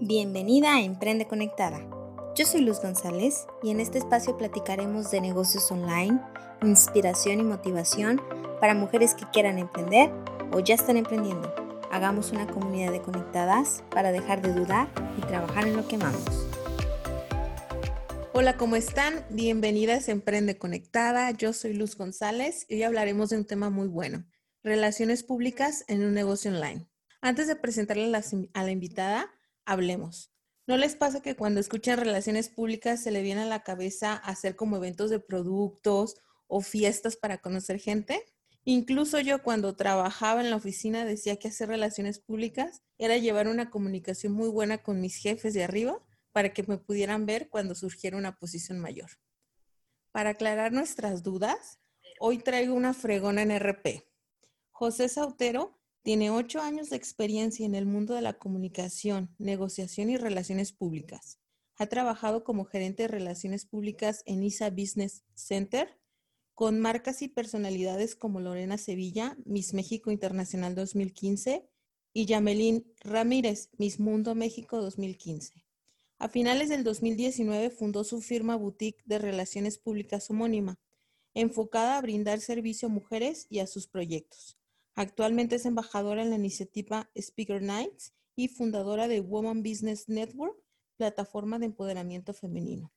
Bienvenida a Emprende Conectada. Yo soy Luz González y en este espacio platicaremos de negocios online, inspiración y motivación para mujeres que quieran emprender o ya están emprendiendo. Hagamos una comunidad de conectadas para dejar de dudar y trabajar en lo que amamos. Hola, ¿cómo están? Bienvenidas a Emprende Conectada. Yo soy Luz González y hoy hablaremos de un tema muy bueno, relaciones públicas en un negocio online. Antes de presentarle a la invitada, hablemos. ¿No les pasa que cuando escuchan relaciones públicas se le viene a la cabeza hacer como eventos de productos o fiestas para conocer gente? Incluso yo cuando trabajaba en la oficina decía que hacer relaciones públicas era llevar una comunicación muy buena con mis jefes de arriba para que me pudieran ver cuando surgiera una posición mayor. Para aclarar nuestras dudas, hoy traigo una fregona en RP. José Sautero tiene ocho años de experiencia en el mundo de la comunicación, negociación y relaciones públicas. Ha trabajado como gerente de relaciones públicas en ISA Business Center con marcas y personalidades como Lorena Sevilla, Miss México Internacional 2015, y Yamelín Ramírez, Miss Mundo México 2015. A finales del 2019 fundó su firma boutique de relaciones públicas homónima, enfocada a brindar servicio a mujeres y a sus proyectos. Actualmente es embajadora en la iniciativa Speaker Nights y fundadora de Woman Business Network, plataforma de empoderamiento femenino.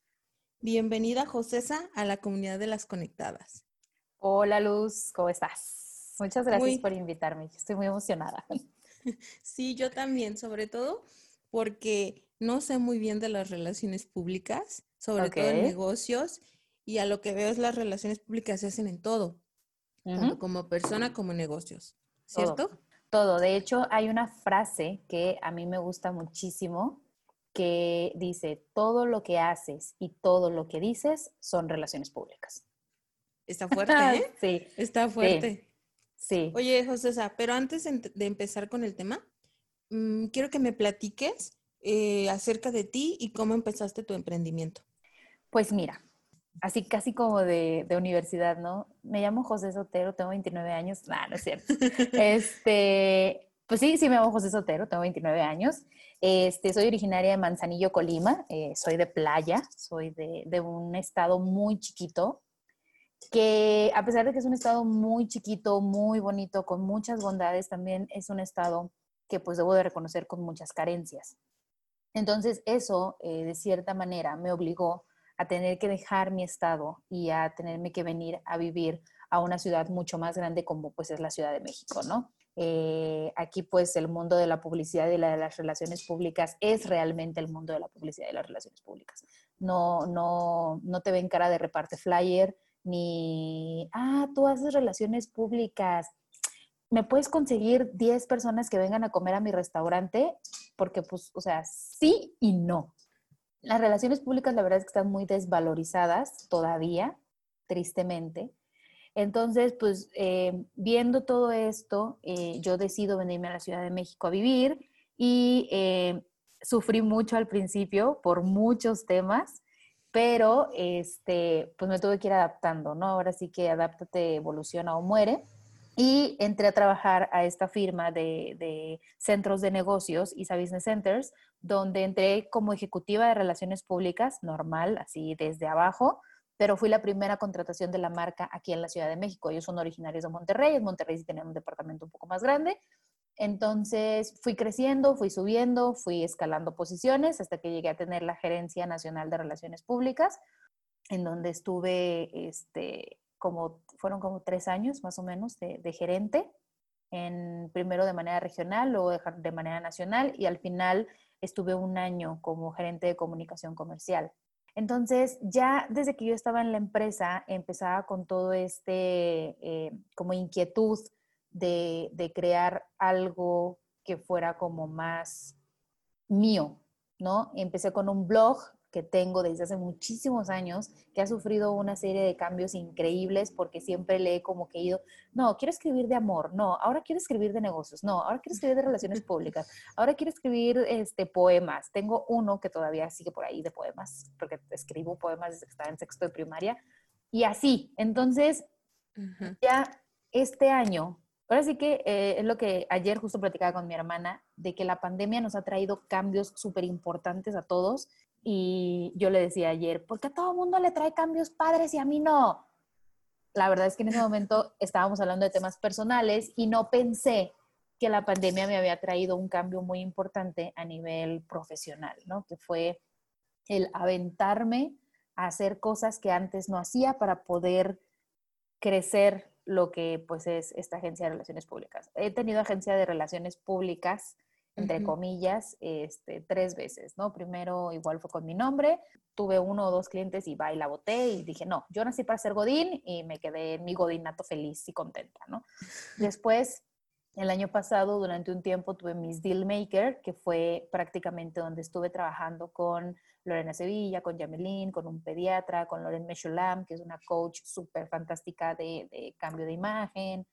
Bienvenida, Josesa, a la comunidad de las conectadas. Hola, Luz, ¿cómo estás? Muchas gracias por invitarme. Estoy muy emocionada. Sí, yo también, sobre todo porque no sé muy bien de las relaciones públicas, sobre todo en negocios, y a lo que veo es las relaciones públicas se hacen en todo tanto como persona como negocios, ¿cierto? Todo. De hecho, hay una frase que a mí me gusta muchísimo que dice, todo lo que haces y todo lo que dices son relaciones públicas. Está fuerte, ¿eh? sí. Está fuerte. Sí. Oye, José, pero antes de empezar con el tema, mm, quiero que me platiques eh, acerca de ti y cómo empezaste tu emprendimiento. Pues mira, así casi como de, universidad, ¿no? Me llamo José Sotero, tengo 29 años. No, no es cierto. este, pues sí, sí me llamo José Sotero, tengo 29 años. Este, soy originaria de Manzanillo, Colima, eh, soy de playa, soy de, de, un estado muy chiquito, que a pesar de que es un estado muy chiquito, muy bonito, con muchas bondades, también es un estado que pues debo de reconocer con muchas carencias. Entonces eso, eh, de cierta manera, me obligó a tener que dejar mi estado y a tenerme que venir a vivir a una ciudad mucho más grande como pues es la Ciudad de México, ¿no? Eh, aquí pues el mundo de la publicidad y la de las relaciones públicas es realmente el mundo de la publicidad y las relaciones públicas. No, no, no te ven cara de reparte flyer ni, ah, tú haces relaciones públicas. ¿Me puedes conseguir 10 personas que vengan a comer a mi restaurante? Porque pues, o sea, sí y no las relaciones públicas la verdad es que están muy desvalorizadas todavía, tristemente. Entonces, pues eh, viendo todo esto, eh, yo decido venirme a la Ciudad de México a vivir y eh, sufrí mucho al principio por muchos temas, pero este, pues me tuve que ir adaptando, ¿no? Ahora sí que adáptate, evoluciona o muere. Y entré a trabajar a esta firma de, centros de negocios, ISA Business Centers, donde entré como ejecutiva de relaciones públicas, normal, así desde abajo, pero fui la primera contratación de la marca aquí en la Ciudad de México. Ellos son originarios de Monterrey, en Monterrey sí tenían un departamento un poco más grande. Entonces fui creciendo, fui subiendo, fui escalando posiciones hasta que llegué a tener la Gerencia Nacional de Relaciones Públicas, en donde estuve, este, como, fueron como tres años más o menos de, de gerente, en, primero de manera regional, luego de manera nacional y al final estuve un año como gerente de comunicación comercial. Entonces, ya desde que yo estaba en la empresa, empezaba con todo este eh, como inquietud de, de, crear algo que fuera como más mío, ¿no? Empecé con un blog que tengo desde hace muchísimos años, que ha sufrido una serie de cambios increíbles porque siempre le he como que ido, no, quiero escribir de amor, no, ahora quiero escribir de negocios, no, ahora quiero escribir de relaciones públicas, ahora quiero escribir este, poemas. Tengo uno que todavía sigue por ahí de poemas, porque escribo poemas desde que estaba en sexto de primaria, y así. Entonces, ya este año Ahora sí que eh, es lo que ayer justo platicaba con mi hermana, de que la pandemia nos ha traído cambios súper importantes a todos. Y yo le decía ayer, ¿por qué a todo mundo le trae cambios padres y a mí no? La verdad es que en ese momento estábamos hablando de temas personales y no pensé que la pandemia me había traído un cambio muy importante a nivel profesional, ¿no? Que fue el aventarme a hacer cosas que antes no hacía para poder crecer lo que pues es esta agencia de relaciones públicas. He tenido agencia de relaciones públicas, entre comillas, este, tres veces, ¿no? Primero igual fue con mi nombre, tuve uno o dos clientes y va y la boté y dije, no, yo nací para ser Godín y me quedé en mi Godinato feliz y contenta, ¿no? Después el año pasado, durante un tiempo, tuve mis Deal Maker, que fue prácticamente donde estuve trabajando con Lorena Sevilla, con Yamelín, con un pediatra, con Loren Meshulam, que es una coach súper fantástica de, cambio de imagen.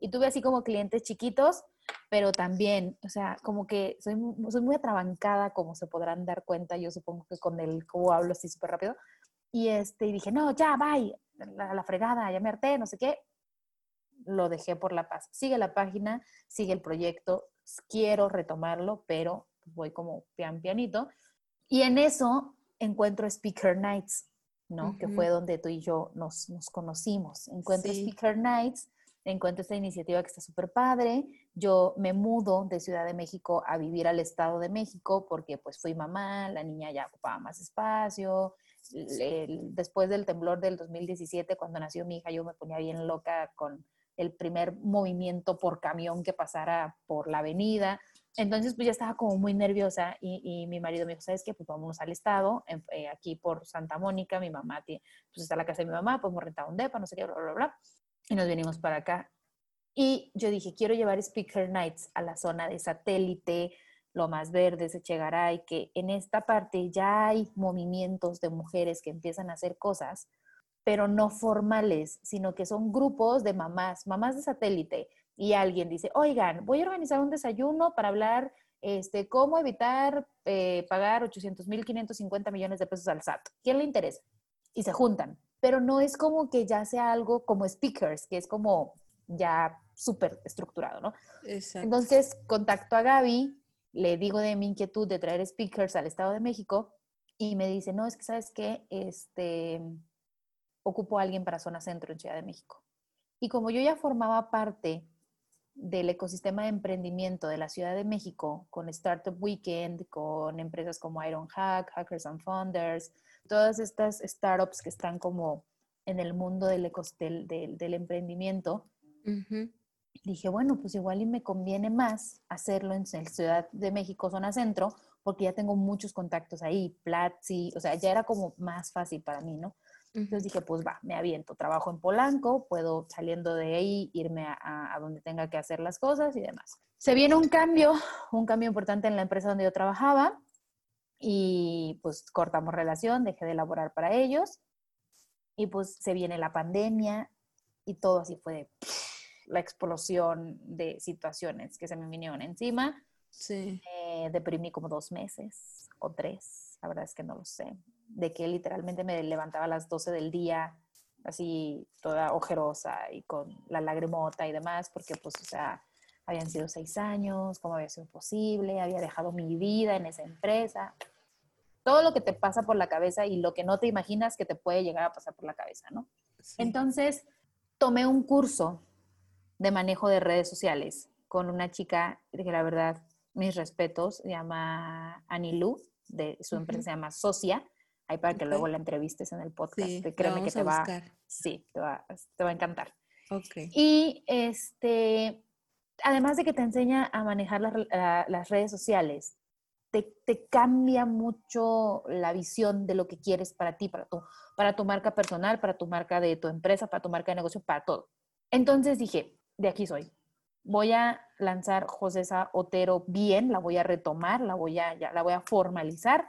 Y tuve así como clientes chiquitos, pero también, o sea, como que soy, soy muy atrabancada, como se podrán dar cuenta, yo supongo que con el cómo hablo así súper rápido. Y, este, y dije, no, ya, bye, la, la fregada, ya me harté, no sé qué lo dejé por la paz. Sigue la página, sigue el proyecto, quiero retomarlo, pero voy como pian pianito. Y en eso encuentro Speaker Nights, ¿no? Que fue donde tú y yo nos, nos conocimos. Encuentro Speaker Nights, encuentro esta iniciativa que está súper padre. Yo me mudo de Ciudad de México a vivir al Estado de México porque pues fui mamá, la niña ya ocupaba más espacio. después del temblor del 2017, cuando nació mi hija, yo me ponía bien loca con el primer movimiento por camión que pasara por la avenida. Entonces, pues ya estaba como muy nerviosa y, mi marido me dijo, ¿sabes qué? Pues vámonos al estado, eh, aquí por Santa Mónica, mi mamá, tiene, pues está la casa de mi mamá, hemos rentado un depa, no sé qué, bla, bla, bla. Y nos venimos para acá. Y yo dije, quiero llevar Speaker Nights a la zona de satélite, lo más verde, Echegaray, que en esta parte ya hay movimientos de mujeres que empiezan a hacer cosas pero no formales, sino que son grupos de mamás, mamás de satélite, y alguien dice, oigan, voy a organizar un desayuno para hablar este, cómo evitar eh, pagar 800 mil 550 millones de pesos al SAT. ¿Quién le interesa? Y se juntan, pero no es como que ya sea algo como speakers, que es como ya súper estructurado, ¿no? Exacto. Entonces, contacto a Gaby, le digo de mi inquietud de traer speakers al Estado de México y me dice, no, es que sabes qué, este, ocupó a alguien para zona centro en Ciudad de México. Y como yo ya formaba parte del ecosistema de emprendimiento de la Ciudad de México, con Startup Weekend, con empresas como Ironhack, Hackers and Founders, todas estas startups que están como en el mundo del, del, del, emprendimiento, dije, bueno, pues igual y me conviene más hacerlo en la Ciudad de México, zona centro, porque ya tengo muchos contactos ahí, Platzi, o sea, ya era como más fácil para mí, ¿no? Entonces dije, pues va, me aviento, trabajo en Polanco, puedo saliendo de ahí irme a, donde tenga que hacer las cosas y demás. Se viene un cambio, un cambio importante en la empresa donde yo trabajaba y pues cortamos relación, dejé de laborar para ellos y pues se viene la pandemia y todo así fue la explosión de situaciones que se me vinieron encima. Sí. deprimí como dos meses o tres, la verdad es que no lo sé de que literalmente me levantaba a las 12 del día, así toda ojerosa y con la lagrimota y demás, porque pues, o sea, habían sido seis años, cómo había sido posible, había dejado mi vida en esa empresa. Todo lo que te pasa por la cabeza y lo que no te imaginas que te puede llegar a pasar por la cabeza, ¿no? Entonces, tomé un curso de manejo de redes sociales con una chica que la verdad, mis respetos, se llama Anilu, de su empresa se llama Socia, Ahí para que luego la entrevistes en el podcast. Sí, Créeme que te va, sí, te va, te va a encantar. Okay. Y este, además de que te enseña a manejar las, redes sociales, te, cambia mucho la visión de lo que quieres para ti, para tu, para tu marca personal, para tu marca de tu empresa, para tu marca de negocio, para todo. Entonces dije, de aquí soy. Voy a lanzar José Otero bien, la voy a retomar, la voy a, la voy a formalizar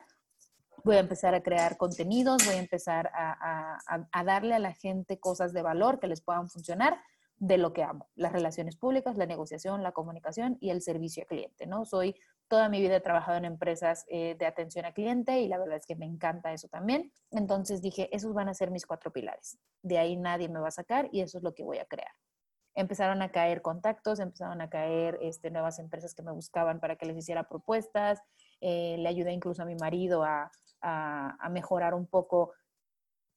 voy a empezar a crear contenidos, voy a empezar a, darle a la gente cosas de valor que les puedan funcionar de lo que amo, las relaciones públicas, la negociación, la comunicación y el servicio al cliente, ¿no? Soy, toda mi vida he trabajado en empresas eh, de atención al cliente y la verdad es que me encanta eso también. Entonces dije, esos van a ser mis cuatro pilares. De ahí nadie me va a sacar y eso es lo que voy a crear. empezaron a caer contactos, empezaron a caer este, nuevas empresas que me buscaban para que les hiciera propuestas. Eh, le ayudé incluso a mi marido a, mejorar un poco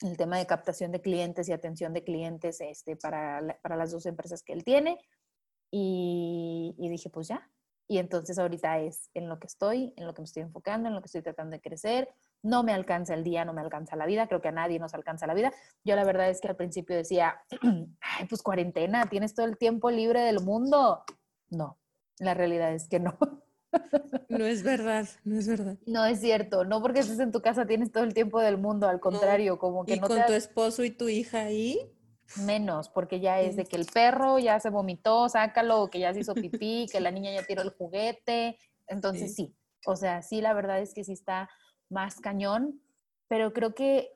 el tema de captación de clientes y atención de clientes este, para, las dos empresas que él tiene. Y, y, dije, pues ya. Y entonces ahorita es en lo que estoy, en lo que me estoy enfocando, en lo que estoy tratando de crecer. No me alcanza el día, no me alcanza la vida. Creo que a nadie nos alcanza la vida. Yo la verdad es que al principio decía, Ay, pues cuarentena, tienes todo el tiempo libre del mundo. No, la realidad es que no. No es verdad, no es verdad. No es cierto, no porque estés en tu casa tienes todo el tiempo del mundo, al contrario, como que y con tu esposo y tu hija ahí. Menos, porque ya es de que el perro ya se vomitó, sácalo, que ya se hizo pipí, que la niña ya tiró el juguete. Entonces sí, o sea, sí, la verdad es que sí está más cañón, pero creo que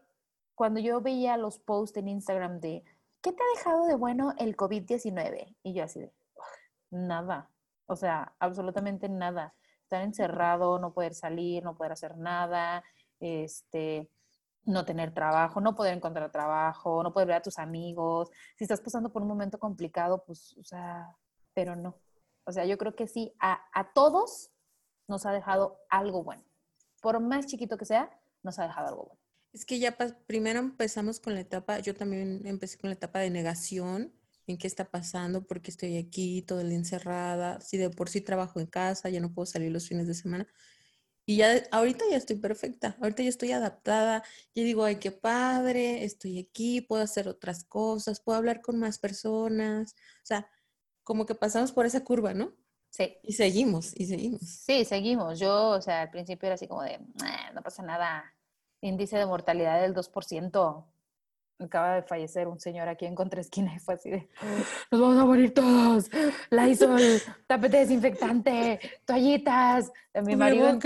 cuando yo veía los posts en Instagram de, ¿qué te ha dejado de bueno el COVID-19? Y yo así de, nada, o sea, absolutamente nada. Estar encerrado, no poder salir, no poder hacer nada, este, no tener trabajo, no poder encontrar trabajo, no poder ver a tus amigos. Si estás pasando por un momento complicado, pues, o sea, pero no. O sea, yo creo que sí, a, a todos nos ha dejado algo bueno. Por más chiquito que sea, nos ha dejado algo bueno. Es que ya primero empezamos con la etapa, yo también empecé con la etapa de negación, en qué está pasando, porque estoy aquí todo el día encerrada, si de por sí trabajo en casa, ya no puedo salir los fines de semana. Y ya ahorita ya estoy perfecta, ahorita ya estoy adaptada, ya digo, ay, qué padre, estoy aquí, puedo hacer otras cosas, puedo hablar con más personas, o sea, como que pasamos por esa curva, ¿no? Sí. Y seguimos, y seguimos. Sí, seguimos. Yo, o sea, al principio era así como de, no pasa nada, índice de mortalidad del 2%, acaba de fallecer un señor aquí en Contraesquina y fue así de, nos vamos a morir todos, Lysol, tapete desinfectante, toallitas, mi marido,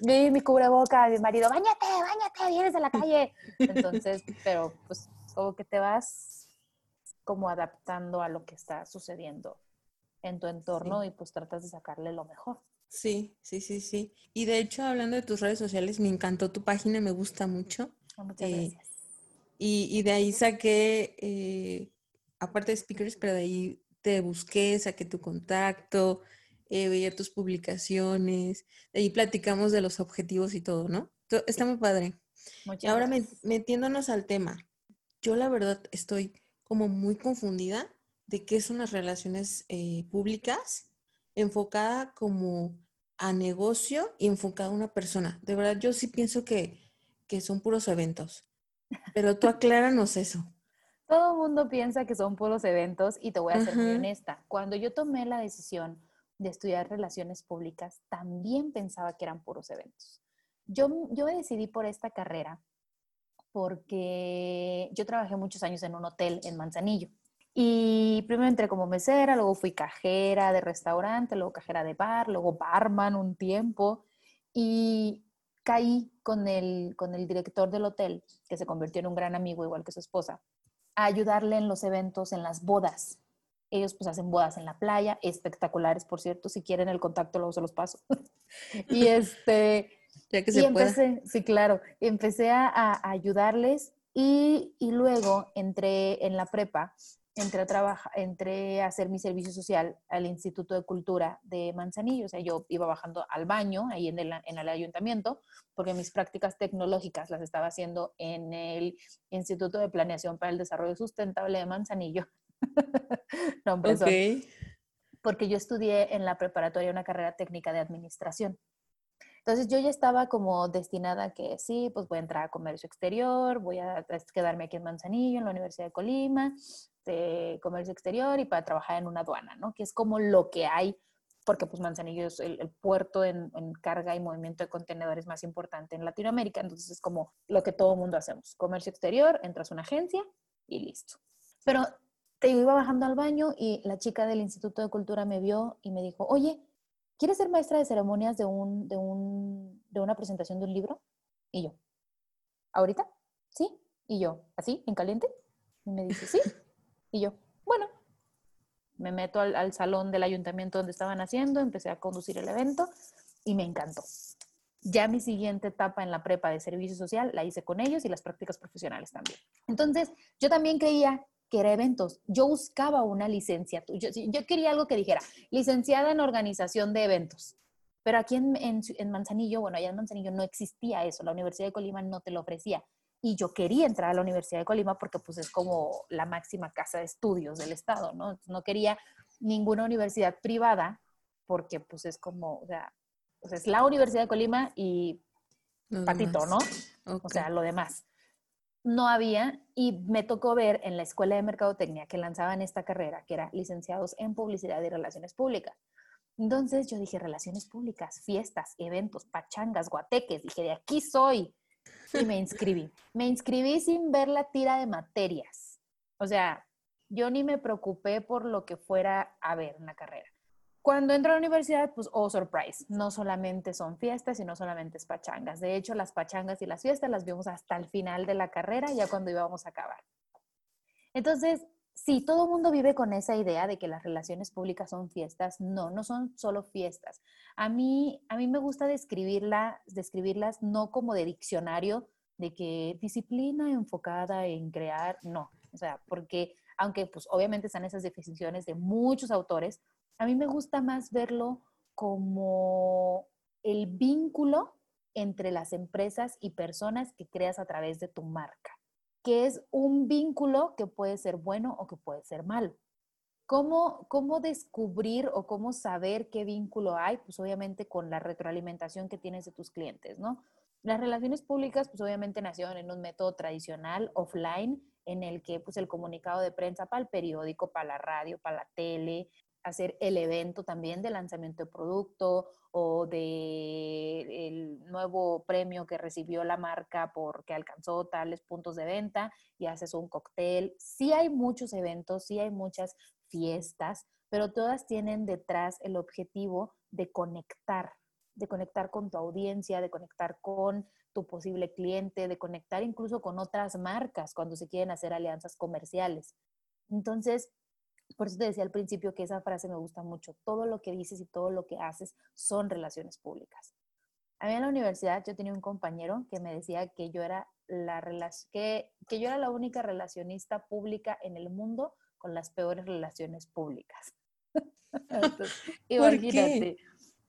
mi, mi cubreboca, mi marido, bañate, bañate, vienes de la calle. Entonces, pero pues como que te vas como adaptando a lo que está sucediendo en tu entorno y pues tratas de sacarle lo mejor. Sí, sí, sí, sí. Y de hecho, hablando de tus redes sociales, me encantó tu página, me gusta mucho. Ah, muchas eh, gracias. Y, de ahí saqué, eh, aparte de speakers, pero de ahí te busqué, saqué tu contacto, eh, veía tus publicaciones, de ahí platicamos de los objetivos y todo, ¿no? Está muy padre. y ahora metiéndonos al tema, yo la verdad estoy como muy confundida de qué son las relaciones eh, públicas enfocada como a negocio y enfocada a una persona. De verdad, yo sí pienso que, que son puros eventos. Pero tú acláranos eso. Todo el mundo piensa que son puros eventos y te voy a ser muy honesta. Cuando yo tomé la decisión de estudiar relaciones públicas, también pensaba que eran puros eventos. Yo, yo decidí por esta carrera porque yo trabajé muchos años en un hotel en Manzanillo. Y primero entré como mesera, luego fui cajera de restaurante, luego cajera de bar, luego barman un tiempo. Y caí con el, con el director del hotel, que se convirtió en un gran amigo igual que su esposa, a ayudarle en los eventos, en las bodas. Ellos pues hacen bodas en la playa, espectaculares, por cierto, si quieren el contacto luego se los paso. y este... Ya que se empecé, Sí, claro, empecé a, a ayudarles y, y, luego entré en la prepa entré a, trabajar, entré a hacer mi servicio social al Instituto de Cultura de Manzanillo. O sea, yo iba bajando al baño ahí en el, en el ayuntamiento porque mis prácticas tecnológicas las estaba haciendo en el Instituto de Planeación para el Desarrollo Sustentable de Manzanillo. no, okay. Porque yo estudié en la preparatoria una carrera técnica de administración. Entonces yo ya estaba como destinada a que sí, pues voy a entrar a comercio exterior, voy a quedarme aquí en Manzanillo, en la Universidad de Colima, de comercio exterior y para trabajar en una aduana, ¿no? Que es como lo que hay, porque pues Manzanillo es el, puerto en, carga y movimiento de contenedores más importante en Latinoamérica, entonces es como lo que todo mundo hacemos, comercio exterior, entras a una agencia y listo. Pero te iba bajando al baño y la chica del Instituto de Cultura me vio y me dijo, oye, ¿quieres ser maestra de ceremonias de, un, de, un, de una presentación de un libro? Y yo, ¿ahorita? Sí. Y yo, ¿así? ¿En caliente? Y me dice, sí. Y yo, bueno, me meto al, salón del ayuntamiento donde estaban haciendo, empecé a conducir el evento y me encantó. Ya mi siguiente etapa en la prepa de servicio social la hice con ellos y las prácticas profesionales también. Entonces, yo también creía que era eventos. Yo buscaba una licenciatura. Yo, yo quería algo que dijera, licenciada en organización de eventos. Pero aquí en, en, Manzanillo, bueno, allá en Manzanillo no existía eso, la Universidad de Colima no te lo ofrecía. Y yo quería entrar a la Universidad de Colima porque pues es como la máxima casa de estudios del Estado, ¿no? No quería ninguna universidad privada porque pues es como, o sea, pues, es la Universidad de Colima y patito, ¿no? O sea, lo demás. No había y me tocó ver en la Escuela de Mercadotecnia que lanzaban esta carrera, que era licenciados en Publicidad y Relaciones Públicas. Entonces yo dije, relaciones públicas, fiestas, eventos, pachangas, guateques. Dije, de aquí soy. Y me inscribí. Me inscribí sin ver la tira de materias. O sea, yo ni me preocupé por lo que fuera a ver en la carrera. Cuando entro a la universidad, pues, oh, surprise, no solamente son fiestas y no solamente es pachangas. De hecho, las pachangas y las fiestas las vimos hasta el final de la carrera, ya cuando íbamos a acabar. Entonces, sí, todo el mundo vive con esa idea de que las relaciones públicas son fiestas. No, no son solo fiestas. A mí, a mí me gusta describirla, describirlas no como de diccionario, de que disciplina enfocada en crear, no. O sea, porque aunque pues obviamente están esas definiciones de muchos autores, a mí me gusta más verlo como el vínculo entre las empresas y personas que creas a través de tu marca que es un vínculo que puede ser bueno o que puede ser malo. ¿Cómo, ¿Cómo descubrir o cómo saber qué vínculo hay? Pues obviamente con la retroalimentación que tienes de tus clientes, ¿no? Las relaciones públicas, pues obviamente nacieron en un método tradicional, offline, en el que pues el comunicado de prensa para el periódico, para la radio, para la tele, hacer el evento también de lanzamiento de producto o de el nuevo premio que recibió la marca porque alcanzó tales puntos de venta y haces un cóctel. Sí hay muchos eventos, sí hay muchas fiestas, pero todas tienen detrás el objetivo de conectar, de conectar con tu audiencia, de conectar con tu posible cliente, de conectar incluso con otras marcas cuando se quieren hacer alianzas comerciales. Entonces, por eso te decía al principio que esa frase me gusta mucho. Todo lo que dices y todo lo que haces son relaciones públicas. A mí en la universidad yo tenía un compañero que me decía que yo era la, que, que yo era la única relacionista pública en el mundo con las peores relaciones públicas. imagínate.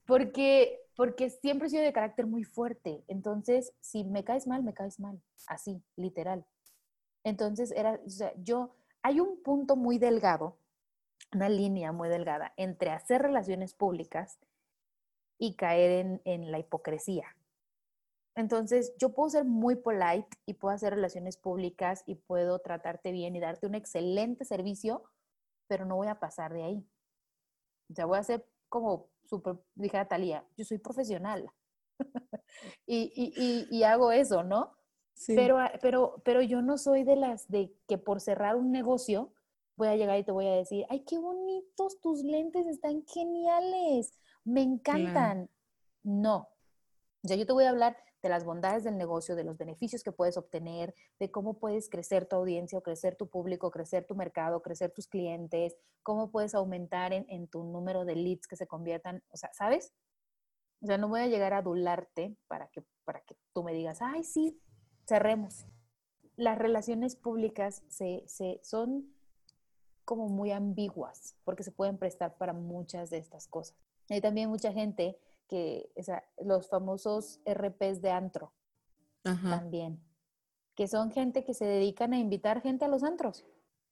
Porque, porque siempre he sido de carácter muy fuerte. Entonces, si me caes mal, me caes mal. Así, literal. Entonces, era, o sea, yo, hay un punto muy delgado una línea muy delgada entre hacer relaciones públicas y caer en, la hipocresía. Entonces, yo puedo ser muy polite y puedo hacer relaciones públicas y puedo tratarte bien y darte un excelente servicio, pero no voy a pasar de ahí. O sea, voy a ser como súper, dije Talía, yo soy profesional y, y, hago eso, ¿no? Pero, pero, pero yo no soy de las de que por cerrar un negocio voy a llegar y te voy a decir, ay, qué bonitos tus lentes, están geniales, me encantan. No. O sea, yo te voy a hablar de las bondades del negocio, de los beneficios que puedes obtener, de cómo puedes crecer tu audiencia, o crecer tu público, crecer tu mercado, crecer tus clientes, cómo puedes aumentar en, en tu número de leads que se conviertan, o sea, ¿sabes? O sea, no voy a llegar a adularte para que, para que tú me digas, ay, sí, cerremos. Las relaciones públicas se, se, son como muy ambiguas, porque se pueden prestar para muchas de estas cosas. Hay también mucha gente que, o sea, los famosos RPs de antro, también, que son gente que se dedican a invitar gente a los antros.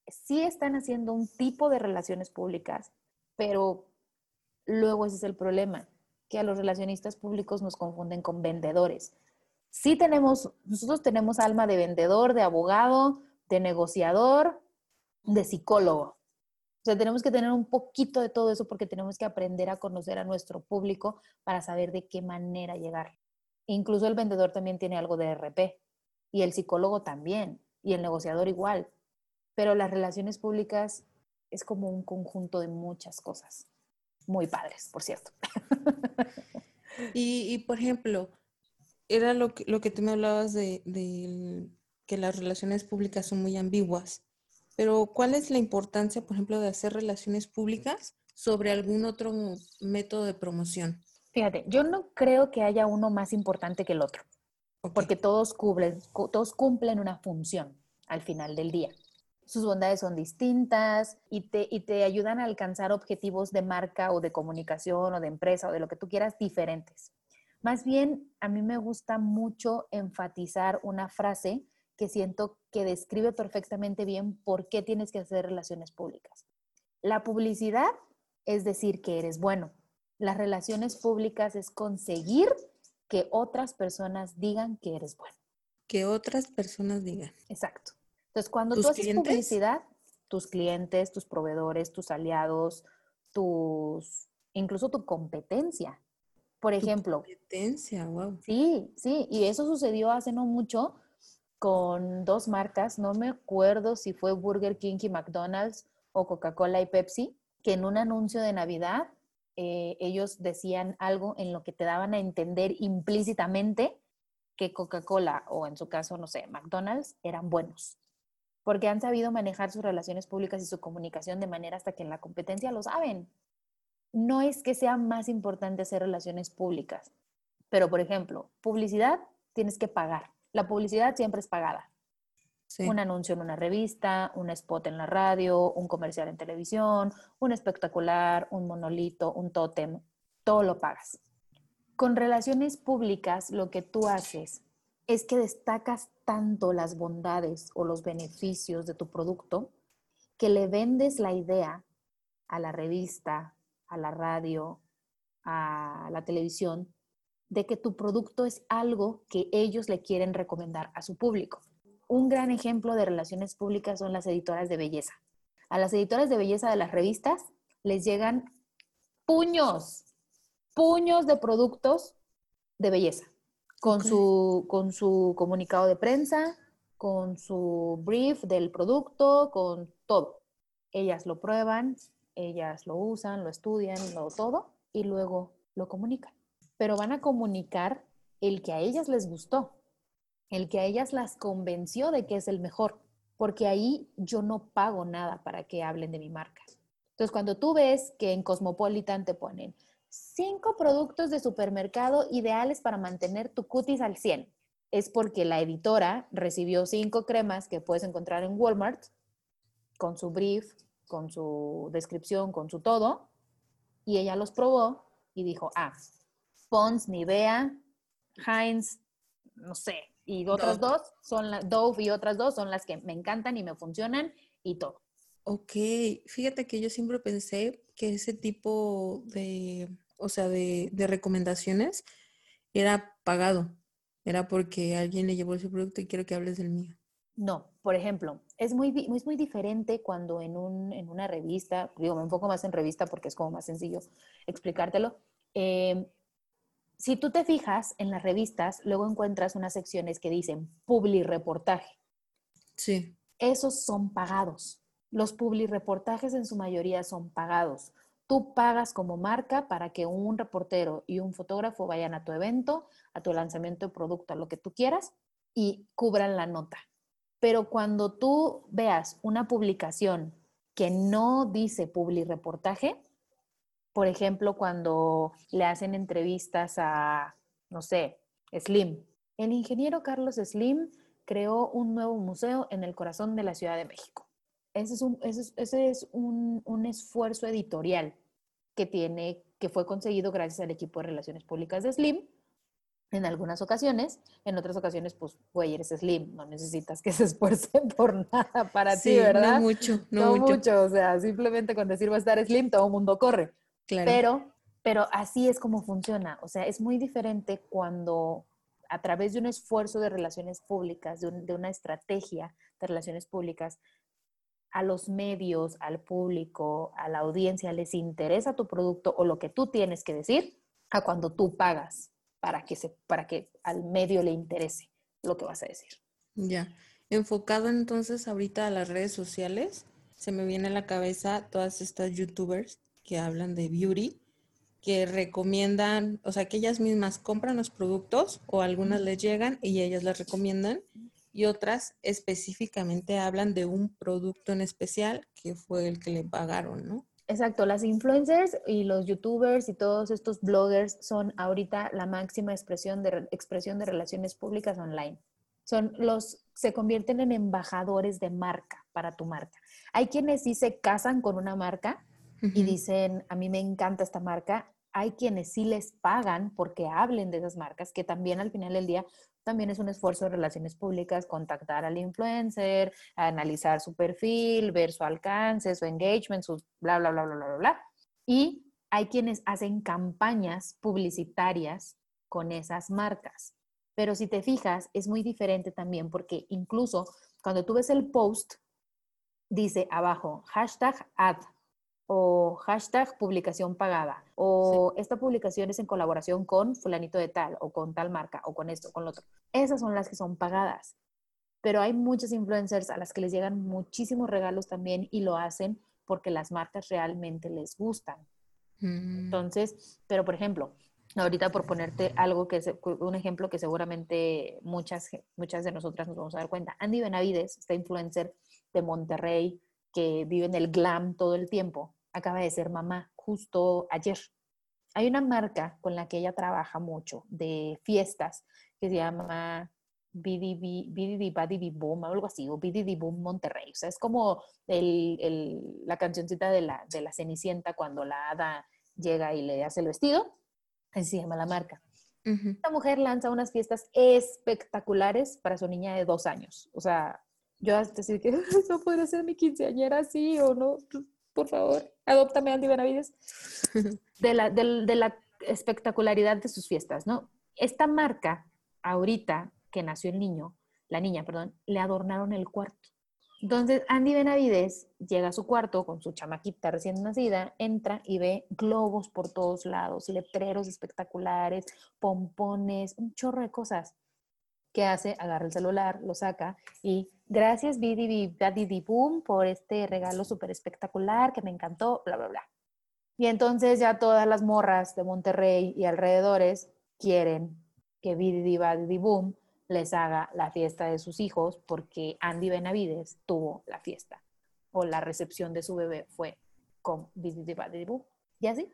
Sí están haciendo un tipo de relaciones públicas, pero luego ese es el problema, que a los relacionistas públicos nos confunden con vendedores. Sí tenemos, nosotros tenemos alma de vendedor, de abogado, de negociador, de psicólogo. O sea, tenemos que tener un poquito de todo eso porque tenemos que aprender a conocer a nuestro público para saber de qué manera llegar. Incluso el vendedor también tiene algo de RP y el psicólogo también y el negociador igual. Pero las relaciones públicas es como un conjunto de muchas cosas. Muy padres, por cierto. Y, por ejemplo, era lo que, lo que tú me hablabas de, de que las relaciones públicas son muy ambiguas. Pero ¿cuál es la importancia, por ejemplo, de hacer relaciones públicas sobre algún otro método de promoción? Fíjate, yo no creo que haya uno más importante que el otro, porque todos cumplen, todos cumplen una función al final del día. sus bondades son distintas y te, y te ayudan a alcanzar objetivos de marca o de comunicación o de empresa o de lo que tú quieras diferentes. Más bien, a mí me gusta mucho enfatizar una frase que siento que describe perfectamente bien por qué tienes que hacer relaciones públicas. La publicidad es decir que eres bueno. Las relaciones públicas es conseguir que otras personas digan que eres bueno. Que otras personas digan. Exacto. Entonces, cuando tú haces publicidad, tus clientes, tus proveedores, tus aliados, tus, incluso tu competencia. Por ejemplo. Competencia, wow. Sí, sí, y eso sucedió hace no mucho con dos marcas, no me acuerdo si fue Burger King y McDonald's o Coca-Cola y Pepsi, que en un anuncio de Navidad eh, ellos decían algo en lo que te daban a entender implícitamente que Coca-Cola o en su caso, no sé, McDonald's eran buenos, porque han sabido manejar sus relaciones públicas y su comunicación de manera hasta que en la competencia lo saben. No es que sea más importante hacer relaciones públicas, pero por ejemplo, publicidad tienes que pagar. La publicidad siempre es pagada. Un anuncio en una revista, un spot en la radio, un comercial en televisión, un espectacular, un monolito, un tótem, todo lo pagas. Con relaciones públicas, lo que tú haces es que destacas tanto las bondades o los beneficios de tu producto que le vendes la idea a la revista, a la radio, a la televisión, de que tu producto es algo que ellos le quieren recomendar a su público un gran ejemplo de relaciones públicas son las editoras de belleza. A las editoras de belleza de las revistas les llegan puños, puños de productos de belleza, con, su, con su comunicado de prensa, con su brief del producto, con todo. Ellas lo prueban, ellas lo usan, lo estudian, lo todo, y luego lo comunican. Pero van a comunicar el que a ellas les gustó, el que a ellas las convenció de que es el mejor, porque ahí yo no pago nada para que hablen de mi marca. Entonces, cuando tú ves que en Cosmopolitan te ponen cinco productos de supermercado ideales para mantener tu cutis al 100, es porque la editora recibió cinco cremas que puedes encontrar en Walmart con su brief, con su descripción, con su todo, y ella los probó y dijo, ah, Pons, Nivea, Heinz, no sé, y otras dos son las, Dove y otras dos son las que me encantan y me funcionan y todo. Ok, fíjate que yo siempre pensé que ese tipo de, o sea, de, recomendaciones era pagado. Era porque alguien le llevó ese producto y quiero que hables del mío. No, por ejemplo, es muy, es muy diferente cuando en, un, en una revista, digo, me enfoco más en revista porque es como más sencillo explicártelo. Eh, si tú te fijas en las revistas, luego encuentras unas secciones que dicen publi-reportaje. Sí. Esos son pagados. Los publi-reportajes en su mayoría son pagados. Tú pagas como marca para que un reportero y un fotógrafo vayan a tu evento, a tu lanzamiento de producto, a lo que tú quieras, y cubran la nota. Pero cuando tú veas una publicación que no dice publi-reportaje, por ejemplo, cuando le hacen entrevistas a, no sé, Slim. El ingeniero Carlos Slim creó un nuevo museo en el corazón de la Ciudad de México. Ese es un, ese es, un, esfuerzo editorial que tiene, que fue conseguido gracias al equipo de relaciones públicas de Slim en algunas ocasiones, en otras ocasiones, pues, güey, eres slim, no necesitas que se esfuercen por nada para ti, ¿verdad? No mucho, no, mucho. mucho. O sea, simplemente con decir va a estar slim, todo el mundo corre. Pero, pero así es como funciona. O sea, es muy diferente cuando a través de un esfuerzo de relaciones públicas, de, una estrategia de relaciones públicas, a los medios, al público, a la audiencia les interesa tu producto o lo que tú tienes que decir, a cuando tú pagas para que, se, para que al medio le interese lo que vas a decir. Ya. Enfocado entonces ahorita a las redes sociales, se me viene a la cabeza todas estas youtubers que hablan de beauty, que recomiendan, o sea, que ellas mismas compran los productos o algunas les llegan y ellas las recomiendan y otras específicamente hablan de un producto en especial que fue el que le pagaron, ¿no? Exacto, las influencers y los youtubers y todos estos bloggers son ahorita la máxima expresión de, expresión de relaciones públicas online. son los, se convierten en embajadores de marca para tu marca. Hay quienes sí se casan con una marca y dicen, a mí me encanta esta marca. Hay quienes sí les pagan porque hablen de esas marcas, que también al final del día también es un esfuerzo de relaciones públicas contactar al influencer, analizar su perfil, ver su alcance, su engagement, su bla, bla, bla, bla, bla, bla. Y hay quienes hacen campañas publicitarias con esas marcas. Pero si te fijas, es muy diferente también porque incluso cuando tú ves el post, dice abajo hashtag ad o hashtag publicación pagada o esta publicación es en colaboración con fulanito de tal o con tal marca o con esto, con lo otro. Esas son las que son pagadas. Pero hay muchos influencers a las que les llegan muchísimos regalos también y lo hacen porque las marcas realmente les gustan. Mm. Entonces, pero por ejemplo, ahorita por ponerte algo que es un ejemplo que seguramente muchas, muchas de nosotras nos vamos a dar cuenta. Andy Benavides, esta influencer de Monterrey que vive en el glam todo el tiempo, acaba de ser mamá justo ayer. Hay una marca con la que ella trabaja mucho de fiestas que se llama BDB, Badi Boom, algo así, o BDB Boom Monterrey. O sea, es como la cancioncita de la, de la Cenicienta cuando la hada llega y le hace el vestido. Así se llama la marca. Esta mujer lanza unas fiestas espectaculares para su niña de dos años. O sea, yo decir que no podría ser mi quinceañera así o no. Por favor, adóptame Andy Benavides. De la, de la espectacularidad de sus fiestas, ¿no? Esta marca, ahorita que nació el niño, la niña, perdón, le adornaron el cuarto. Entonces, Andy Benavides llega a su cuarto con su chamaquita recién nacida, entra y ve globos por todos lados, letreros espectaculares, pompones, un chorro de cosas. ¿Qué hace? Agarra el celular, lo saca y gracias Bidi Daddy Boom por este regalo súper espectacular que me encantó, bla, bla, bla. Y entonces ya todas las morras de Monterrey y alrededores quieren que Bidi Daddy Boom les haga la fiesta de sus hijos porque Andy Benavides tuvo la fiesta o la recepción de su bebé fue con Boom. Y así.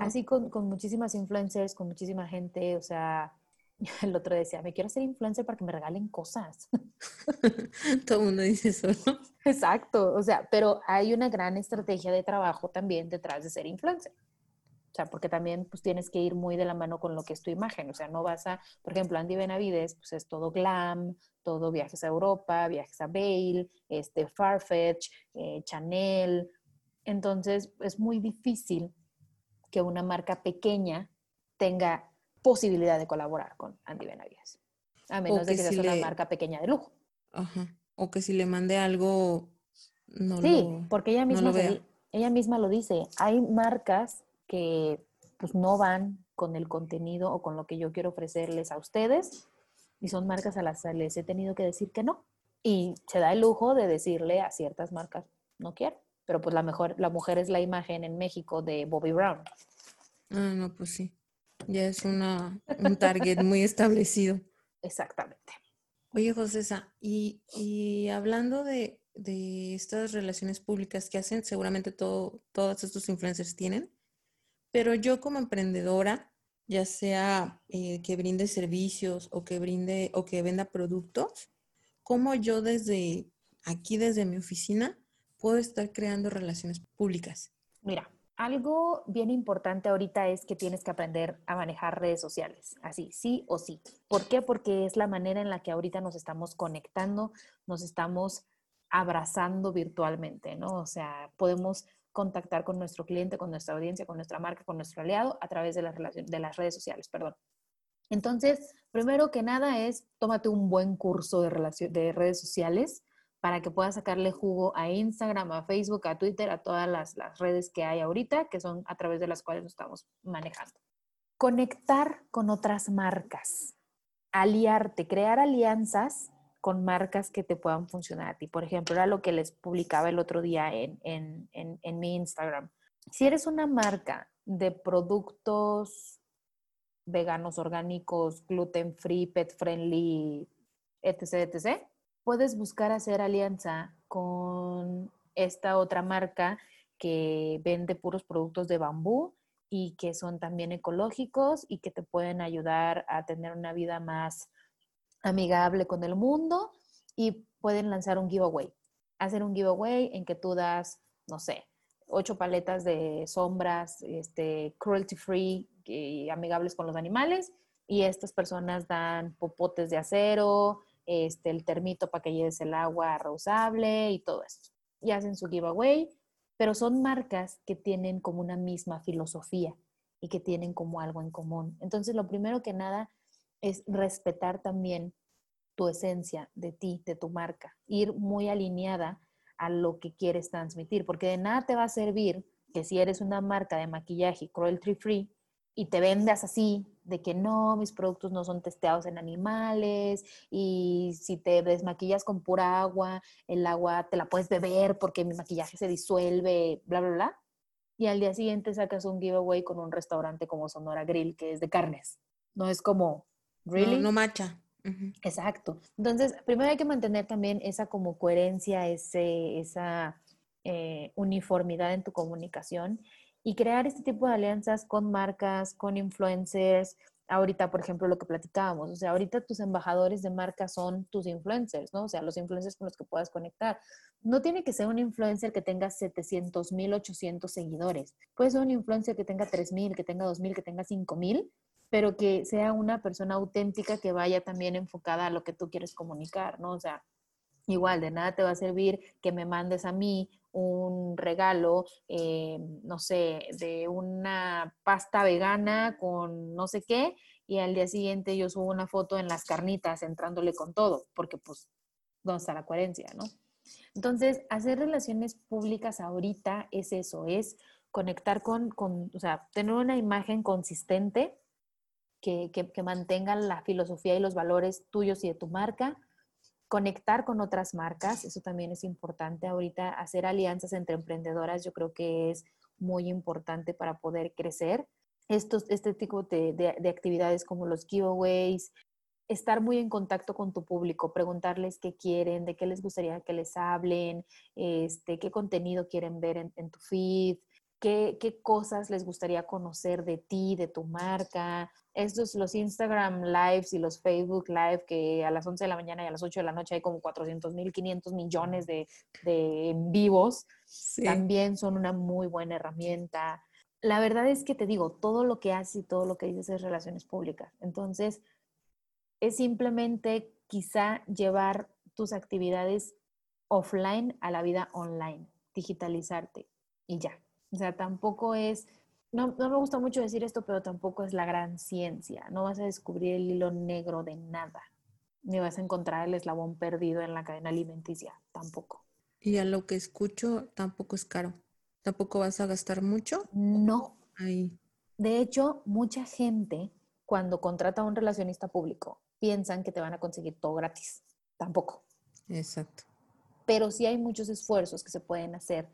Así con, con, muchísimas influencers, con muchísima gente, o sea, el otro decía, me quiero hacer influencer para que me regalen cosas. Todo el mundo dice eso, ¿no? Exacto, o sea, pero hay una gran estrategia de trabajo también detrás de ser influencer. O sea, porque también pues tienes que ir muy de la mano con lo que es tu imagen. O sea, no vas a, por ejemplo, Andy Benavides, pues es todo glam, todo viajes a Europa, viajes a Bale, este, Farfetch, eh, Chanel. Entonces, es muy difícil que una marca pequeña tenga posibilidad de colaborar con Andy Benavides. A menos de que sea una marca pequeña de lujo. Ajá. O que si le mande algo, no sí, porque ella misma, ella misma lo dice. Hay marcas que pues no van con el contenido o con lo que yo quiero ofrecerles a ustedes y son marcas a las que les he tenido que decir que no. Y se da el lujo de decirle a ciertas marcas, no quiero. Pero pues la, mejor, la mujer es la imagen en México de Bobby Brown. Ah, no, pues sí. Ya es una, un target muy establecido. Exactamente. Oye, José, y, y hablando de, de, estas relaciones públicas que hacen, seguramente todo, todos estos influencers tienen, pero yo como emprendedora, ya sea eh, que brinde servicios o que brinde o que venda productos, ¿cómo yo desde aquí, desde mi oficina, puedo estar creando relaciones públicas? Mira, algo bien importante ahorita es que tienes que aprender a manejar redes sociales, así, sí o sí. ¿Por qué? Porque es la manera en la que ahorita nos estamos conectando, nos estamos abrazando virtualmente, ¿no? O sea, podemos contactar con nuestro cliente, con nuestra audiencia, con nuestra marca, con nuestro aliado a través de las, de las redes sociales. Perdón. Entonces, primero que nada es, tómate un buen curso de, de redes sociales para que puedas sacarle jugo a Instagram, a Facebook, a Twitter, a todas las, las redes que hay ahorita, que son a través de las cuales nos estamos manejando. Conectar con otras marcas, aliarte, crear alianzas con marcas que te puedan funcionar a ti. Por ejemplo, era lo que les publicaba el otro día en, en, en, mi Instagram. Si eres una marca de productos veganos, orgánicos, gluten free, pet friendly, etc., etc., puedes buscar hacer alianza con esta otra marca que vende puros productos de bambú y que son también ecológicos y que te pueden ayudar a tener una vida más amigable con el mundo y pueden lanzar un giveaway. Hacer un giveaway en que tú das, no sé, ocho paletas de sombras, este, cruelty free y amigables con los animales. Y estas personas dan popotes de acero, este, el termito para que lleves el agua reusable y todo esto. Y hacen su giveaway, pero son marcas que tienen como una misma filosofía y que tienen como algo en común. Entonces, lo primero que nada es respetar también tu esencia de ti, de tu marca, ir muy alineada a lo que quieres transmitir, porque de nada te va a servir que si eres una marca de maquillaje cruelty free y te vendas así, de que no, mis productos no son testeados en animales y si te desmaquillas con pura agua, el agua te la puedes beber porque mi maquillaje se disuelve, bla, bla, bla. Y al día siguiente sacas un giveaway con un restaurante como Sonora Grill, que es de carnes. No es como, ¿really? No, no macha. Exacto. Entonces, primero hay que mantener también esa como coherencia, ese, esa eh, uniformidad en tu comunicación y crear este tipo de alianzas con marcas, con influencers. Ahorita, por ejemplo, lo que platicábamos, o sea, ahorita tus embajadores de marca son tus influencers, ¿no? O sea, los influencers con los que puedas conectar. No tiene que ser un influencer que tenga 700 mil, 800 seguidores. Puede ser un influencer que tenga 3 mil, que tenga 2 mil, que tenga 5 mil, pero que sea una persona auténtica que vaya también enfocada a lo que tú quieres comunicar, ¿no? O sea, igual de nada te va a servir que me mandes a mí un regalo, eh, no sé, de una pasta vegana con no sé qué, y al día siguiente yo subo una foto en las carnitas entrándole con todo, porque pues, ¿dónde está la coherencia, no? Entonces, hacer relaciones públicas ahorita es eso, es conectar con, con o sea, tener una imagen consistente que, que, que mantenga la filosofía y los valores tuyos y de tu marca, conectar con otras marcas, eso también es importante ahorita, hacer alianzas entre emprendedoras, yo creo que es muy importante para poder crecer. Estos, este tipo de, de, actividades como los giveaways, estar muy en contacto con tu público, preguntarles qué quieren, de qué les gustaría que les hablen, este, qué contenido quieren ver en, en tu feed, qué, qué, cosas les gustaría conocer de ti, de tu marca. Estos, los Instagram Lives y los Facebook Live, que a las 11 de la mañana y a las 8 de la noche hay como 400 mil, 500 millones de, de en vivos, también son una muy buena herramienta. La verdad es que te digo, todo lo que haces y todo lo que dices es relaciones públicas. Entonces, es simplemente quizá llevar tus actividades offline a la vida online, digitalizarte y ya. O sea, tampoco es, no, no, me gusta mucho decir esto, pero tampoco es la gran ciencia. No vas a descubrir el hilo negro de nada, ni vas a encontrar el eslabón perdido en la cadena alimenticia, tampoco. Y a lo que escucho, tampoco es caro. ¿Tampoco vas a gastar mucho? No. Ahí. De hecho, mucha gente cuando contrata a un relacionista público piensan que te van a conseguir todo gratis. Tampoco. Exacto. Pero sí hay muchos esfuerzos que se pueden hacer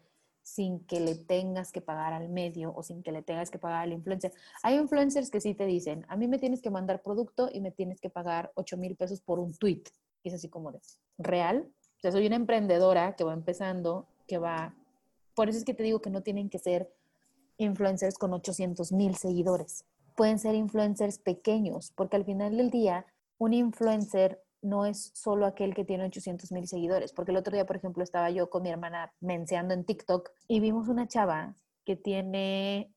sin que le tengas que pagar al medio o sin que le tengas que pagar al influencer. Hay influencers que sí te dicen, a mí me tienes que mandar producto y me tienes que pagar 8 mil pesos por un tweet. Y es así como de, ¿real? O sea, soy una emprendedora que va empezando, que va... Por eso es que te digo que no tienen que ser influencers con 800 mil seguidores. Pueden ser influencers pequeños, porque al final del día, un influencer no es solo aquel que tiene 800 mil seguidores, porque el otro día, por ejemplo, estaba yo con mi hermana menseando en TikTok y vimos una chava que tiene,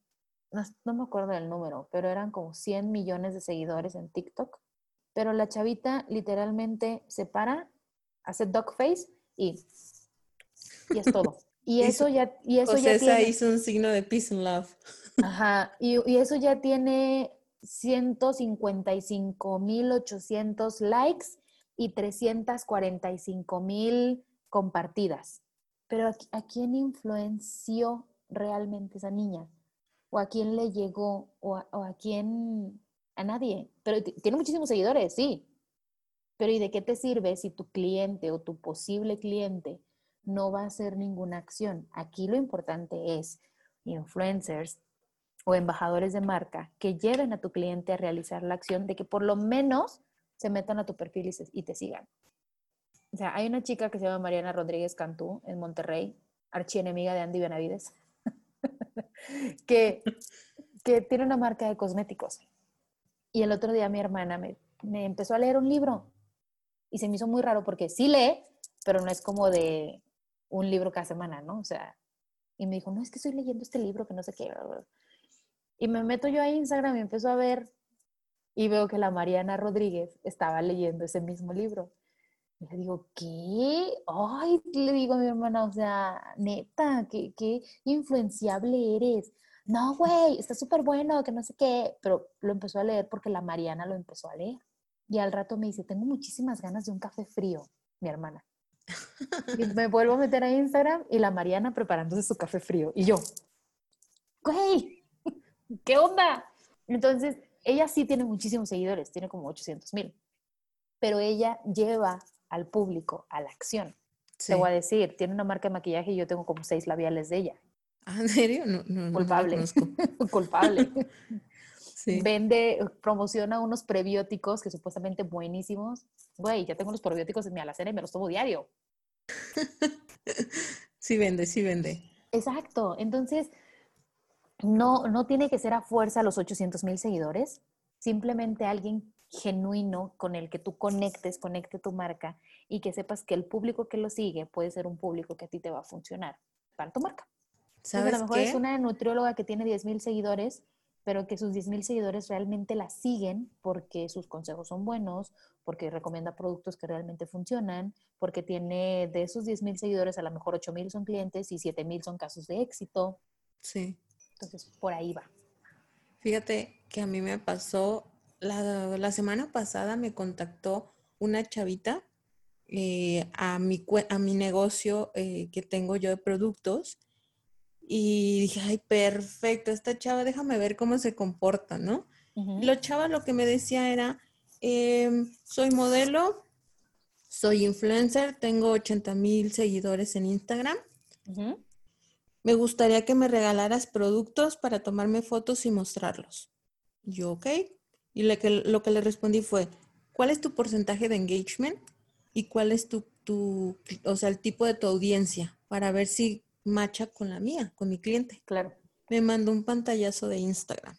no, me acuerdo del número, pero eran como 100 millones de seguidores en TikTok, pero la chavita literalmente se para, hace dog face y, y es todo. Y eso ya, y eso ya tiene, hizo un signo de peace and love. Ajá, y, y eso ya tiene 155.800 likes y 345 mil compartidas. Pero ¿a, quién influenció realmente esa niña? ¿O a quién le llegó? ¿O a, quién? A nadie. Pero tiene muchísimos seguidores, sí. Pero ¿y de qué te sirve si tu cliente o tu posible cliente no va a hacer ninguna acción? Aquí lo importante es influencers o embajadores de marca que lleven a tu cliente a realizar la acción de que por lo menos se metan a tu perfil y, te sigan. O sea, hay una chica que se llama Mariana Rodríguez Cantú en Monterrey, archienemiga de Andy Benavides, que, que tiene una marca de cosméticos. Y el otro día mi hermana me, me empezó a leer un libro Y se me hizo muy raro porque sí lee, pero no es como de un libro cada semana, ¿no? O sea, y me dijo, no, es que estoy leyendo este libro que no sé qué. Y me meto yo a Instagram y empiezo a ver y veo que la Mariana Rodríguez estaba leyendo ese mismo libro. Y le digo, ¿qué? Ay, le digo a mi hermana, o sea, neta, qué, qué influenciable eres. No, güey, está súper bueno, que no sé qué. Pero lo empezó a leer porque la Mariana lo empezó a leer. Y al rato me dice, tengo muchísimas ganas de un café frío, mi hermana. Y me vuelvo a meter a Instagram y la Mariana preparándose su café frío. Y yo, güey, ¿qué onda? Entonces, ella sí tiene muchísimos seguidores, tiene como 800 mil. Pero ella lleva al público a la acción. Te voy a decir, tiene una marca de maquillaje y yo tengo como seis labiales de ella. ¿Ah, ¿En serio? No, no, Culpable. No Culpable. Sí. Vende, promociona unos prebióticos que supuestamente buenísimos. Güey, ya tengo los prebióticos en mi alacena y me los tomo diario. sí vende, sí vende. Exacto. Entonces, no, no tiene que ser a fuerza los 800 mil seguidores. Simplemente alguien genuino con el que tú conectes, conecte tu marca y que sepas que el público que lo sigue puede ser un público que a ti te va a funcionar para tu marca. ¿Sabes a lo mejor es una nutrióloga que tiene 10 mil seguidores, pero que sus 10 mil seguidores realmente la siguen porque sus consejos son buenos, porque recomienda productos que realmente funcionan, porque tiene de esos 10 mil seguidores a lo mejor 8 mil son clientes y 7 mil son casos de éxito. Sí. Entonces, por ahí va. Fíjate que a mí me pasó la, semana pasada me contactó una chavita eh, a, mi, a mi negocio eh, que tengo yo de productos y dije, ay, perfecto, esta chava, déjame ver cómo se comporta, ¿no? La chava lo que me decía era, em, soy modelo, soy influencer, tengo 80 mil seguidores en Instagram. Me gustaría que me regalaras productos para tomarme fotos y mostrarlos. Yo, ok. Y lo que, lo que le respondí fue, ¿cuál es tu porcentaje de engagement? ¿Y cuál es tu, tu, o sea, el tipo de tu audiencia? Para ver si macha con la mía, con mi cliente. Claro. Me mandó un pantallazo de Instagram.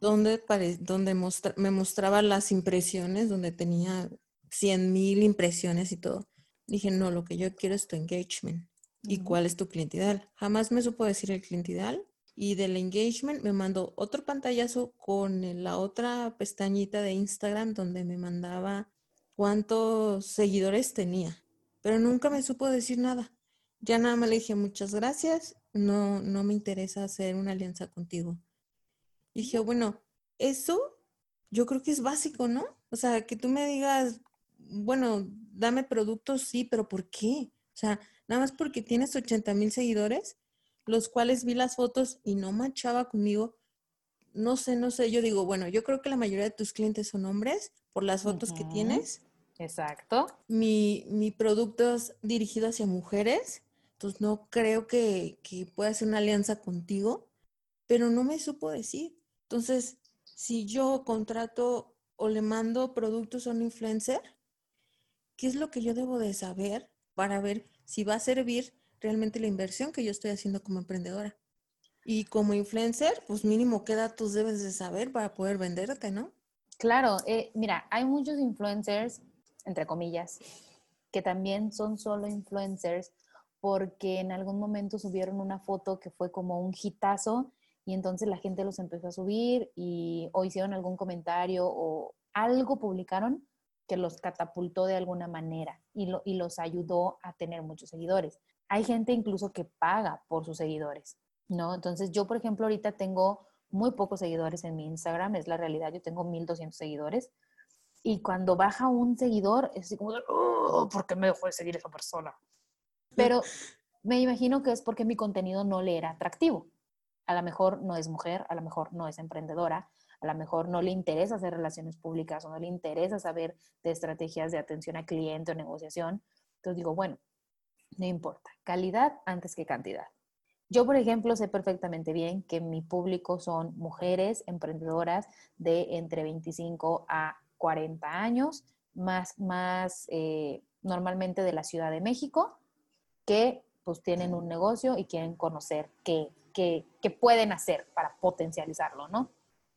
Donde, donde me mostraba las impresiones, donde tenía 100 mil impresiones y todo. Dije, no, lo que yo quiero es tu engagement. ¿Y cuál es tu cliente ideal? Jamás me supo decir el cliente ideal y del engagement me mandó otro pantallazo con la otra pestañita de Instagram donde me mandaba cuántos seguidores tenía, pero nunca me supo decir nada. Ya nada más le dije muchas gracias, no, no me interesa hacer una alianza contigo. Y dije, bueno, eso yo creo que es básico, ¿no? O sea, que tú me digas, bueno, dame productos, sí, pero ¿por qué? O sea, nada más porque tienes 80 mil seguidores, los cuales vi las fotos y no manchaba conmigo. No sé, no sé, yo digo, bueno, yo creo que la mayoría de tus clientes son hombres por las fotos que tienes. Exacto. Mi, mi producto es dirigido hacia mujeres, entonces no creo que, que pueda hacer una alianza contigo, pero no me supo decir. Entonces, si yo contrato o le mando productos a un influencer, ¿qué es lo que yo debo de saber para ver si va a servir realmente la inversión que yo estoy haciendo como emprendedora. Y como influencer, pues mínimo qué datos debes de saber para poder venderte, ¿no? Claro, eh, mira, hay muchos influencers, entre comillas, que también son solo influencers porque en algún momento subieron una foto que fue como un hitazo y entonces la gente los empezó a subir y o hicieron algún comentario o algo publicaron que los catapultó de alguna manera y, lo, y los ayudó a tener muchos seguidores hay gente incluso que paga por sus seguidores, ¿no? Entonces yo, por ejemplo, ahorita tengo muy pocos seguidores en mi Instagram, es la realidad, yo tengo 1200 seguidores. Y cuando baja un seguidor, es así como, oh, ¿por qué me dejó de seguir esa persona? Pero me imagino que es porque mi contenido no le era atractivo. A lo mejor no es mujer, a lo mejor no es emprendedora, a lo mejor no le interesa hacer relaciones públicas o no le interesa saber de estrategias de atención al cliente o negociación. Entonces digo, bueno, no importa, calidad antes que cantidad. Yo, por ejemplo, sé perfectamente bien que mi público son mujeres emprendedoras de entre 25 a 40 años, más, más eh, normalmente de la Ciudad de México, que pues tienen un negocio y quieren conocer qué, qué, qué pueden hacer para potencializarlo, ¿no?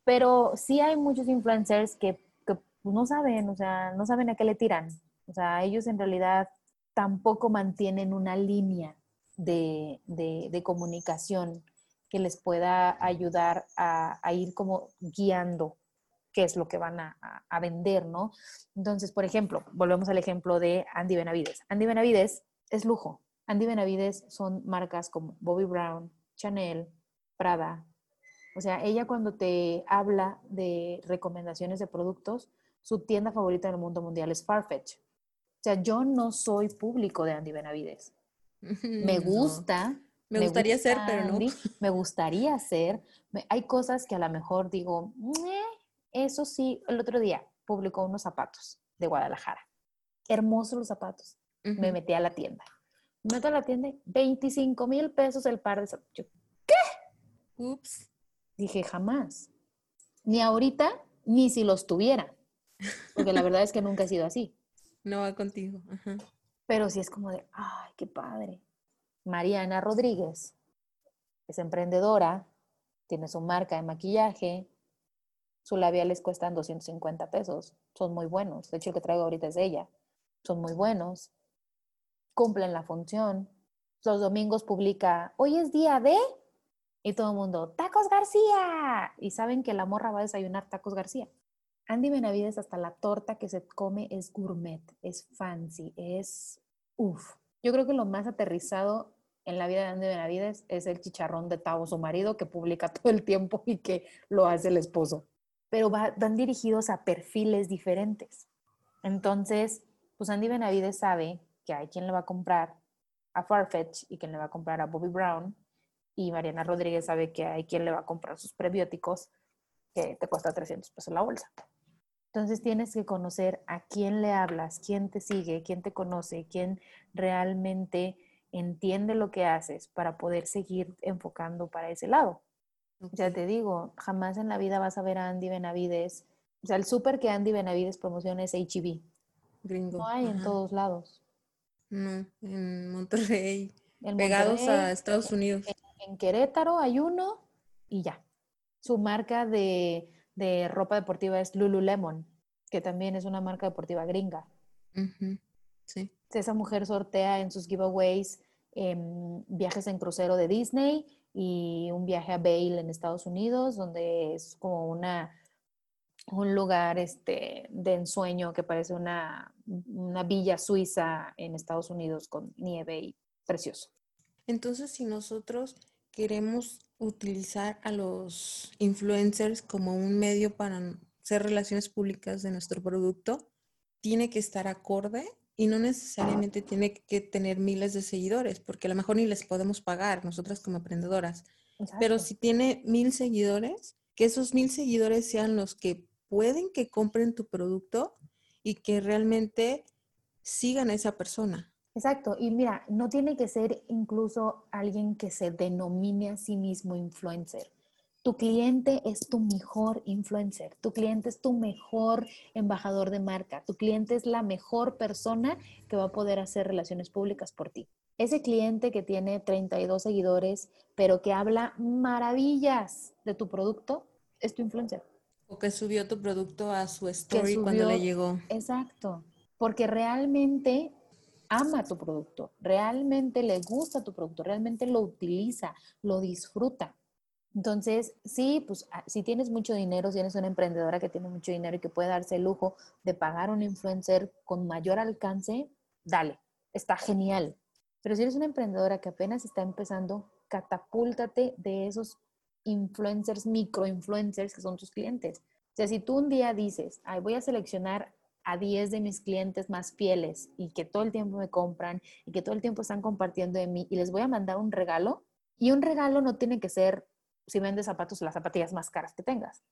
Pero sí hay muchos influencers que, pues no saben, o sea, no saben a qué le tiran. O sea, ellos en realidad tampoco mantienen una línea de, comunicación que les pueda ayudar a, ir como guiando qué es lo que van a, a, vender, ¿no? Entonces, por ejemplo, volvemos al ejemplo de Andy Benavides. Andy Benavides es lujo. Andy Benavides son marcas como Bobby Brown, Chanel, Prada. O sea, ella cuando te habla de recomendaciones de productos, su tienda favorita en el mundo mundial es Farfetch. O sea, yo no soy público de Andy Benavides. Me gusta. Me, gustaría ser, pero no. me gustaría ser. hay cosas que a lo mejor digo, eso sí, el otro día publicó unos zapatos de Guadalajara. Hermosos los zapatos. Me metí a la tienda. Me meto a la tienda, 25 mil pesos el par de zapatos. ¿Qué? Ups. Dije, jamás. Ni ahorita, ni si los tuviera. Porque la verdad es que nunca he sido así. No va contigo. Pero sí es como de, ay, qué padre. Mariana Rodríguez es emprendedora, tiene su marca de maquillaje, su labial les cuestan 250 pesos, son muy buenos. De hecho, el que traigo ahorita es de ella. Son muy buenos, cumplen la función. Los domingos publica, hoy es día de, y todo el mundo, tacos García. Y saben que la morra va a desayunar tacos García. Andy Benavides, hasta la torta que se come es gourmet, es fancy, es uff. Yo creo que lo más aterrizado en la vida de Andy Benavides es el chicharrón de Tavo, su marido, que publica todo el tiempo y que lo hace el esposo. Pero van dirigidos a perfiles diferentes. Entonces, pues Andy Benavides sabe que hay quien le va a comprar a Farfetch y quien le va a comprar a Bobby Brown. Y Mariana Rodríguez sabe que hay quien le va a comprar sus prebióticos que te cuesta 300 pesos la bolsa. Entonces tienes que conocer a quién le hablas, quién te sigue, quién te conoce, quién realmente entiende lo que haces para poder seguir enfocando para ese lado. Ya te digo, jamás en la vida vas a ver a Andy Benavides. O sea, el súper que Andy Benavides promociona es HEB. Gringo. No hay en todos lados. No, en Monterrey. pegados a Estados Unidos. en Querétaro hay uno y ya. Su marca de de ropa deportiva es Lululemon, que también es una marca deportiva gringa. Sí. Esa mujer sortea en sus giveaways em, viajes en crucero de Disney y un viaje a Vail en Estados Unidos, donde es como una un lugar este, de ensueño que parece una, una villa suiza en Estados Unidos con nieve y precioso. Entonces, si nosotros queremos utilizar a los influencers como un medio para hacer relaciones públicas de nuestro producto, tiene que estar acorde y no necesariamente tiene que tener miles de seguidores, porque a lo mejor ni les podemos pagar nosotras como emprendedoras. Pero si tiene mil seguidores, que esos mil seguidores sean los que pueden que compren tu producto y que realmente sigan a esa persona. Exacto, y mira, no tiene que ser incluso alguien que se denomine a sí mismo influencer. Tu cliente es tu mejor influencer, tu cliente es tu mejor embajador de marca, tu cliente es la mejor persona que va a poder hacer relaciones públicas por ti. Ese cliente que tiene 32 seguidores, pero que habla maravillas de tu producto, es tu influencer. O que subió tu producto a su story cuando le llegó. Exacto, porque realmente ama tu producto, realmente le gusta tu producto, realmente lo utiliza, lo disfruta. Entonces, sí, pues ah, si tienes mucho dinero, si eres una emprendedora que tiene mucho dinero y que puede darse el lujo de pagar a un influencer con mayor alcance, dale, está genial. Pero si eres una emprendedora que apenas está empezando, catapúltate de esos influencers, microinfluencers que son tus clientes. O sea, si tú un día dices, ay, voy a seleccionar a 10 de mis clientes más fieles y que todo el tiempo me compran y que todo el tiempo están compartiendo de mí y les voy a mandar un regalo. Y un regalo no tiene que ser, si vendes zapatos, las zapatillas más caras que tengas.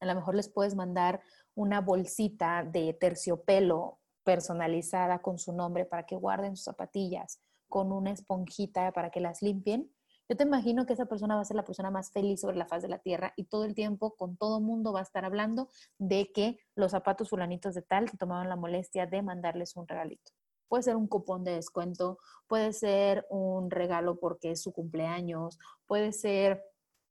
A lo mejor les puedes mandar una bolsita de terciopelo personalizada con su nombre para que guarden sus zapatillas, con una esponjita para que las limpien yo te imagino que esa persona va a ser la persona más feliz sobre la faz de la tierra y todo el tiempo con todo mundo va a estar hablando de que los zapatos fulanitos de tal se tomaron la molestia de mandarles un regalito. Puede ser un cupón de descuento, puede ser un regalo porque es su cumpleaños, puede ser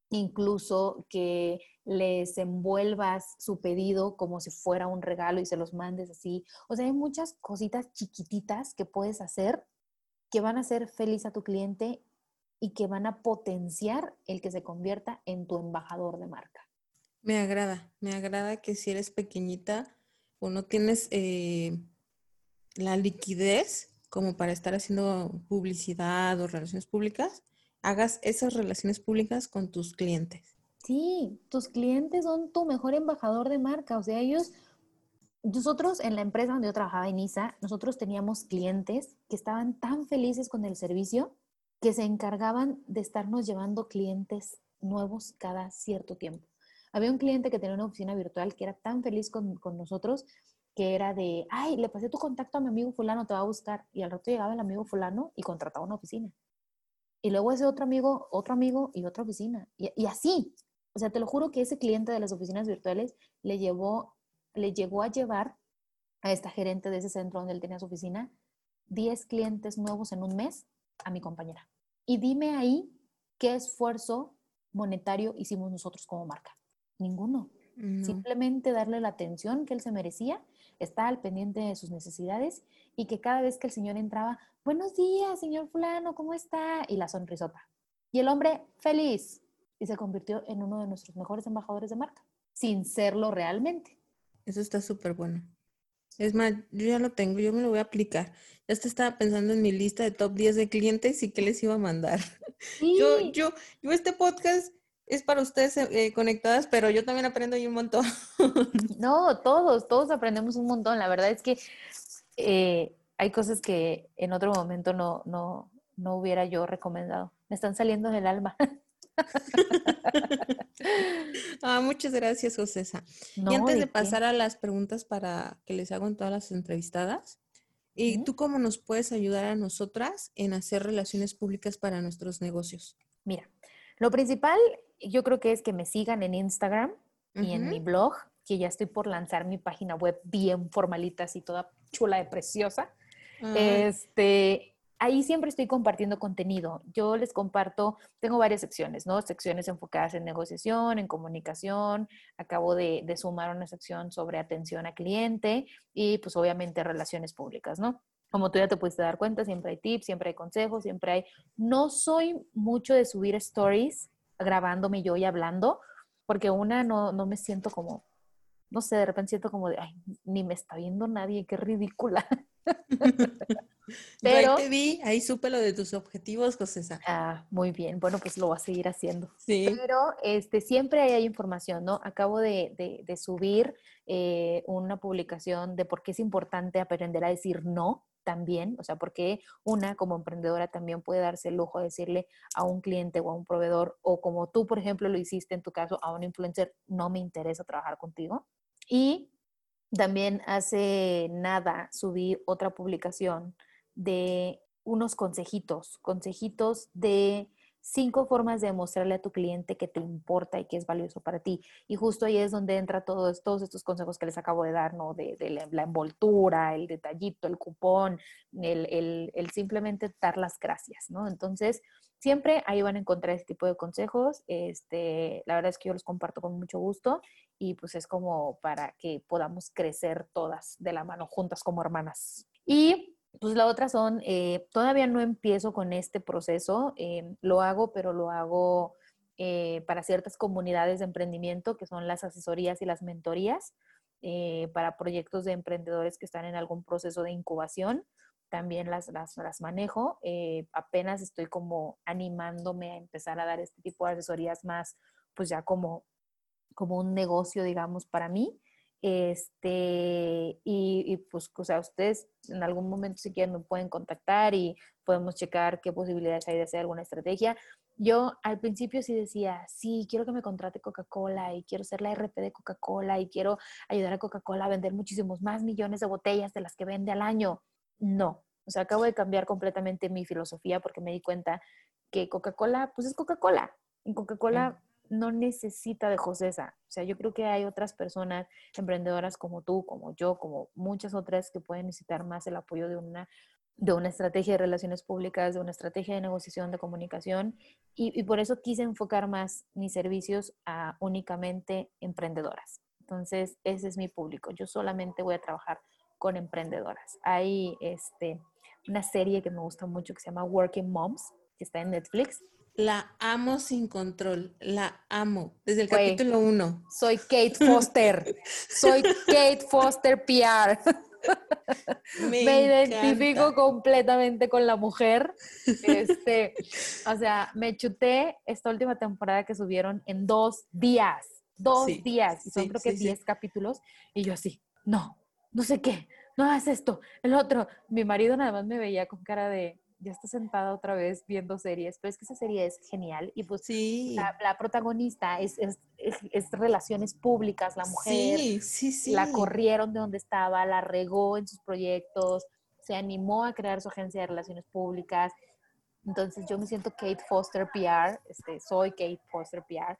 incluso que les envuelvas su pedido como si fuera un regalo y se los mandes así. O sea, hay muchas cositas chiquititas que puedes hacer que van a hacer feliz a tu cliente y que van a potenciar el que se convierta en tu embajador de marca. Me agrada, me agrada que si eres pequeñita o no tienes eh, la liquidez como para estar haciendo publicidad o relaciones públicas, hagas esas relaciones públicas con tus clientes. Sí, tus clientes son tu mejor embajador de marca. O sea, ellos, nosotros en la empresa donde yo trabajaba en ISA, nosotros teníamos clientes que estaban tan felices con el servicio que se encargaban de estarnos llevando clientes nuevos cada cierto tiempo. Había un cliente que tenía una oficina virtual que era tan feliz con, con nosotros que era de, ay, le pasé tu contacto a mi amigo fulano, te va a buscar. Y al rato llegaba el amigo fulano y contrataba una oficina. Y luego ese otro amigo, otro amigo y otra oficina. Y, así. O sea, te lo juro que ese cliente de las oficinas virtuales le llevó, le llegó a llevar a esta gerente de ese centro donde él tenía su oficina 10 clientes nuevos en un mes a mi compañera. Y dime ahí qué esfuerzo monetario hicimos nosotros como marca. Ninguno. Simplemente darle la atención que él se merecía, estar al pendiente de sus necesidades y que cada vez que el señor entraba, buenos días, señor fulano, ¿cómo está? Y la sonrisota. Y el hombre feliz y se convirtió en uno de nuestros mejores embajadores de marca, sin serlo realmente. Eso está súper bueno. Es más, yo ya lo tengo, yo me lo voy a aplicar. Ya estaba pensando en mi lista de top 10 de clientes y qué les iba a mandar. Yo, yo, yo este podcast es para ustedes eh, conectadas, pero yo también aprendo ahí un montón. no, todos, todos aprendemos un montón. La verdad es que eh, hay cosas que en otro momento no, no, no hubiera yo recomendado. Me están saliendo del alma. ah, muchas gracias, Josesa. y antes de, pasar a las preguntas para que les hago en todas las entrevistadas, ¿y tú cómo nos puedes ayudar a nosotras en hacer relaciones públicas para nuestros negocios? Mira, lo principal yo creo que es que me sigan en Instagram y en mi blog, que ya estoy por lanzar mi página web bien formalita, así toda chula y preciosa. Este, ahí siempre estoy compartiendo contenido. Yo les comparto, tengo varias secciones, ¿no? Secciones enfocadas en negociación, en comunicación. Acabo de, de sumar una sección sobre atención a cliente y pues obviamente relaciones públicas, ¿no? Como tú ya te pudiste dar cuenta, siempre hay tips, siempre hay consejos, siempre hay... No soy mucho de subir stories grabándome yo y hablando, porque una no, no me siento como, no sé, de repente siento como de, ay, ni me está viendo nadie, qué ridícula. Pero ahí te vi, ahí supe lo de tus objetivos, José. Ah, muy bien. Bueno, pues lo voy a seguir haciendo. Sí. Pero este, siempre hay información, ¿no? Acabo de, de, subir eh, una publicación de por qué es importante aprender a decir no también, o sea, porque una como emprendedora también puede darse el lujo de decirle a un cliente o a un proveedor, o como tú, por ejemplo, lo hiciste en tu caso, a un influencer, no me interesa trabajar contigo. Y también hace nada subí otra publicación de unos consejitos, consejitos de cinco formas de demostrarle a tu cliente que te importa y que es valioso para ti. Y justo ahí es donde entra todos, estos consejos que les acabo de dar, ¿no? De, la, envoltura, el detallito, el cupón, el, el, simplemente dar las gracias, ¿no? Entonces, siempre ahí van a encontrar este tipo de consejos. Este, la verdad es que yo los comparto con mucho gusto y pues es como para que podamos crecer todas de la mano juntas como hermanas. Y pues la otra son, eh, todavía no empiezo con este proceso, eh, lo hago, pero lo hago eh, para ciertas comunidades de emprendimiento, que son las asesorías y las mentorías, para proyectos de emprendedores que están en algún proceso de incubación, también las, las, las manejo. apenas estoy como animándome a empezar a dar este tipo de asesorías más, pues ya como, como un negocio, digamos, para mí. Este, y, pues, o sea, ustedes en algún momento si quieren me pueden contactar y podemos checar qué posibilidades hay de hacer alguna estrategia. Yo al principio sí decía, sí, quiero que me contrate Coca-Cola y quiero ser la RP de Coca-Cola y quiero ayudar a Coca-Cola a vender muchísimos más millones de botellas de las que vende al año. No, o sea, acabo de cambiar completamente mi filosofía porque me di cuenta que Coca-Cola, pues es Coca-Cola. En Coca-Cola no necesita de Josesa. O sea, yo creo que hay otras personas emprendedoras como tú, como yo, como muchas otras que pueden necesitar más el apoyo de una de una estrategia de relaciones públicas, de una estrategia de negociación, de comunicación, y, por eso quise enfocar más mis servicios a únicamente emprendedoras. Entonces, ese es mi público. Yo solamente voy a trabajar con emprendedoras. Hay este, una serie que me gusta mucho que se llama Working Moms, que está en Netflix. La amo sin control, la amo desde el capítulo uno. Soy Kate Foster, soy Kate Foster PR. Me, identifico completamente con la mujer. Este, o sea, me chuté esta última temporada que subieron en dos días. Dos días. Y son creo que diez capítulos. Y yo así, no, no sé qué, no hagas esto, el otro. Mi marido nada más me veía con cara de, ya está sentada otra vez viendo series, pero es que esa serie es genial y pues sí. la, protagonista es, es, es, relaciones públicas, la mujer, sí, sí, sí. la corrieron de donde estaba, la regó en sus proyectos, se animó a crear su agencia de relaciones públicas. Entonces yo me siento Kate Foster PR, este, soy Kate Foster PR.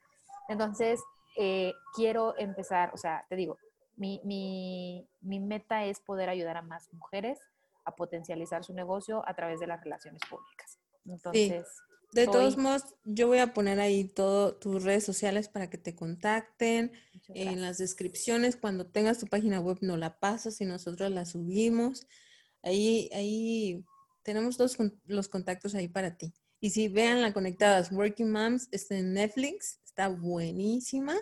Entonces eh, quiero empezar, o sea, te digo, mi, mi, mi meta es poder ayudar a más mujeres a potencializar su negocio a través de las relaciones públicas. Entonces, de todos modos, yo voy a poner ahí todo tus redes sociales para que te contacten. En las descripciones, cuando tengas tu página web, no la pasas y nosotros la subimos. Ahí, ahí tenemos todos los contactos ahí para ti. Y si vean la conectadas, Working Moms está en Netflix, está buenísima.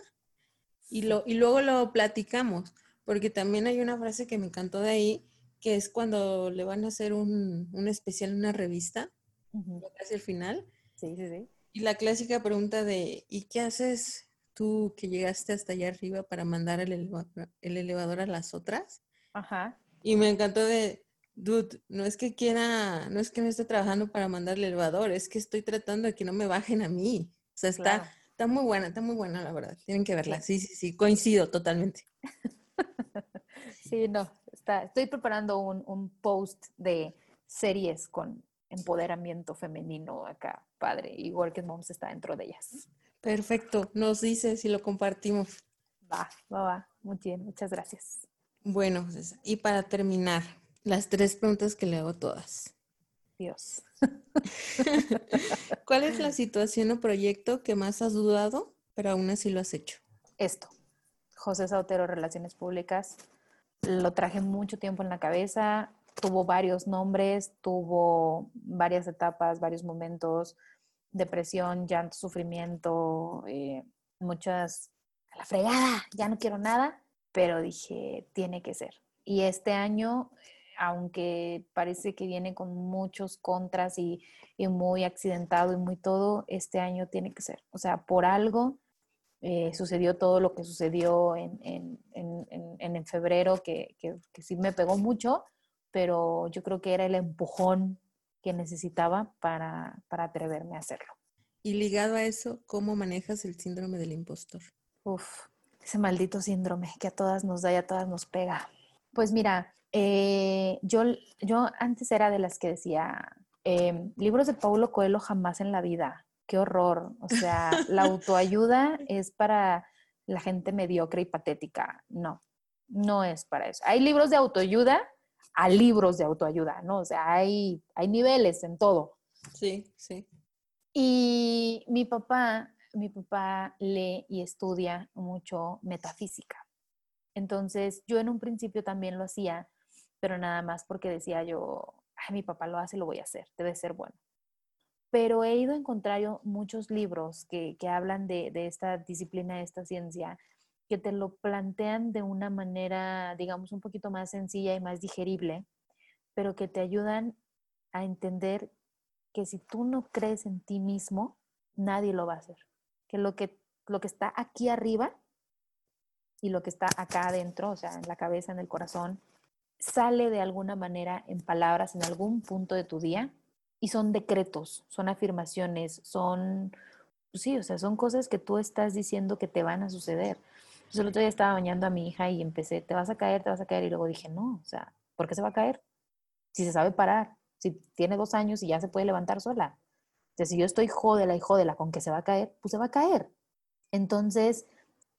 Y, lo, y luego lo platicamos, porque también hay una frase que me encantó de ahí, que es cuando le van a hacer un, un especial, una revista, casi al final. Sí, sí, sí. Y la clásica pregunta de, ¿y qué haces tú que llegaste hasta allá arriba para mandar el elevador, el elevador a las otras? Ajá. Y me encantó de, dude, no es que quiera, no es que no esté trabajando para mandar el elevador, es que estoy tratando de que no me bajen a mí. O sea, está, está muy buena, está muy buena, la verdad. Tienen que verla. Sí, sí, sí, coincido totalmente. sí, no, estoy preparando un, post de series con empoderamiento femenino acá, padre, y Working Moms está dentro de ellas. Perfecto, nos dice si lo compartimos. Va, va, va, muy bien, muchas gracias. Bueno, y para terminar, las tres preguntas que le hago todas. Dios. ¿Cuál es la situación o proyecto que más has dudado, pero aún así lo has hecho? Esto. José Sautero, Relaciones Públicas, lo traje mucho tiempo en la cabeza, tuvo varios nombres, tuvo varias etapas, varios momentos, depresión, llanto, sufrimiento, eh, muchas, a la fregada, ya no quiero nada, pero dije, tiene que ser. Y este año, aunque parece que viene con muchos contras y, y muy accidentado y muy todo, este año tiene que ser. O sea, por algo eh, sucedió todo lo que sucedió en, en, en, en febrero, que, que, sí me pegó mucho, pero yo creo que era el empujón que necesitaba para, para atreverme a hacerlo. Y ligado a eso, ¿cómo manejas el síndrome del impostor? Uf, ese maldito síndrome que a todas nos da y a todas nos pega. Pues mira, eh, yo, yo antes era de las que decía, eh, libros de Paulo Coelho jamás en la vida qué horror. O sea, la autoayuda es para la gente mediocre y patética. No, no es para eso. Hay libros de autoayuda a libros de autoayuda, ¿no? O sea, hay, hay niveles en todo. Sí, sí. Y mi papá, mi papá lee y estudia mucho metafísica. Entonces, yo en un principio también lo hacía, pero nada más porque decía yo, Ay, mi papá lo hace, lo voy a hacer, debe ser bueno pero he ido encontrando muchos libros que, hablan de, esta disciplina, de esta ciencia, que te lo plantean de una manera, digamos, un poquito más sencilla y más digerible, pero que te ayudan a entender que si tú no crees en ti mismo, nadie lo va a hacer. Que lo que, lo que está aquí arriba y lo que está acá adentro, o sea, en la cabeza, en el corazón, sale de alguna manera en palabras en algún punto de tu día y son decretos, son afirmaciones, son, pues sí, o sea, son cosas que tú estás diciendo que te van a suceder. Entonces el otro día estaba bañando a mi hija y empecé, te vas a caer, te vas a caer, y luego dije, no, o sea, ¿por qué se va a caer? Si se sabe parar, si tiene dos años y ya se puede levantar sola. O sea, si yo estoy jódela y jódela con que se va a caer, pues se va a caer. Entonces,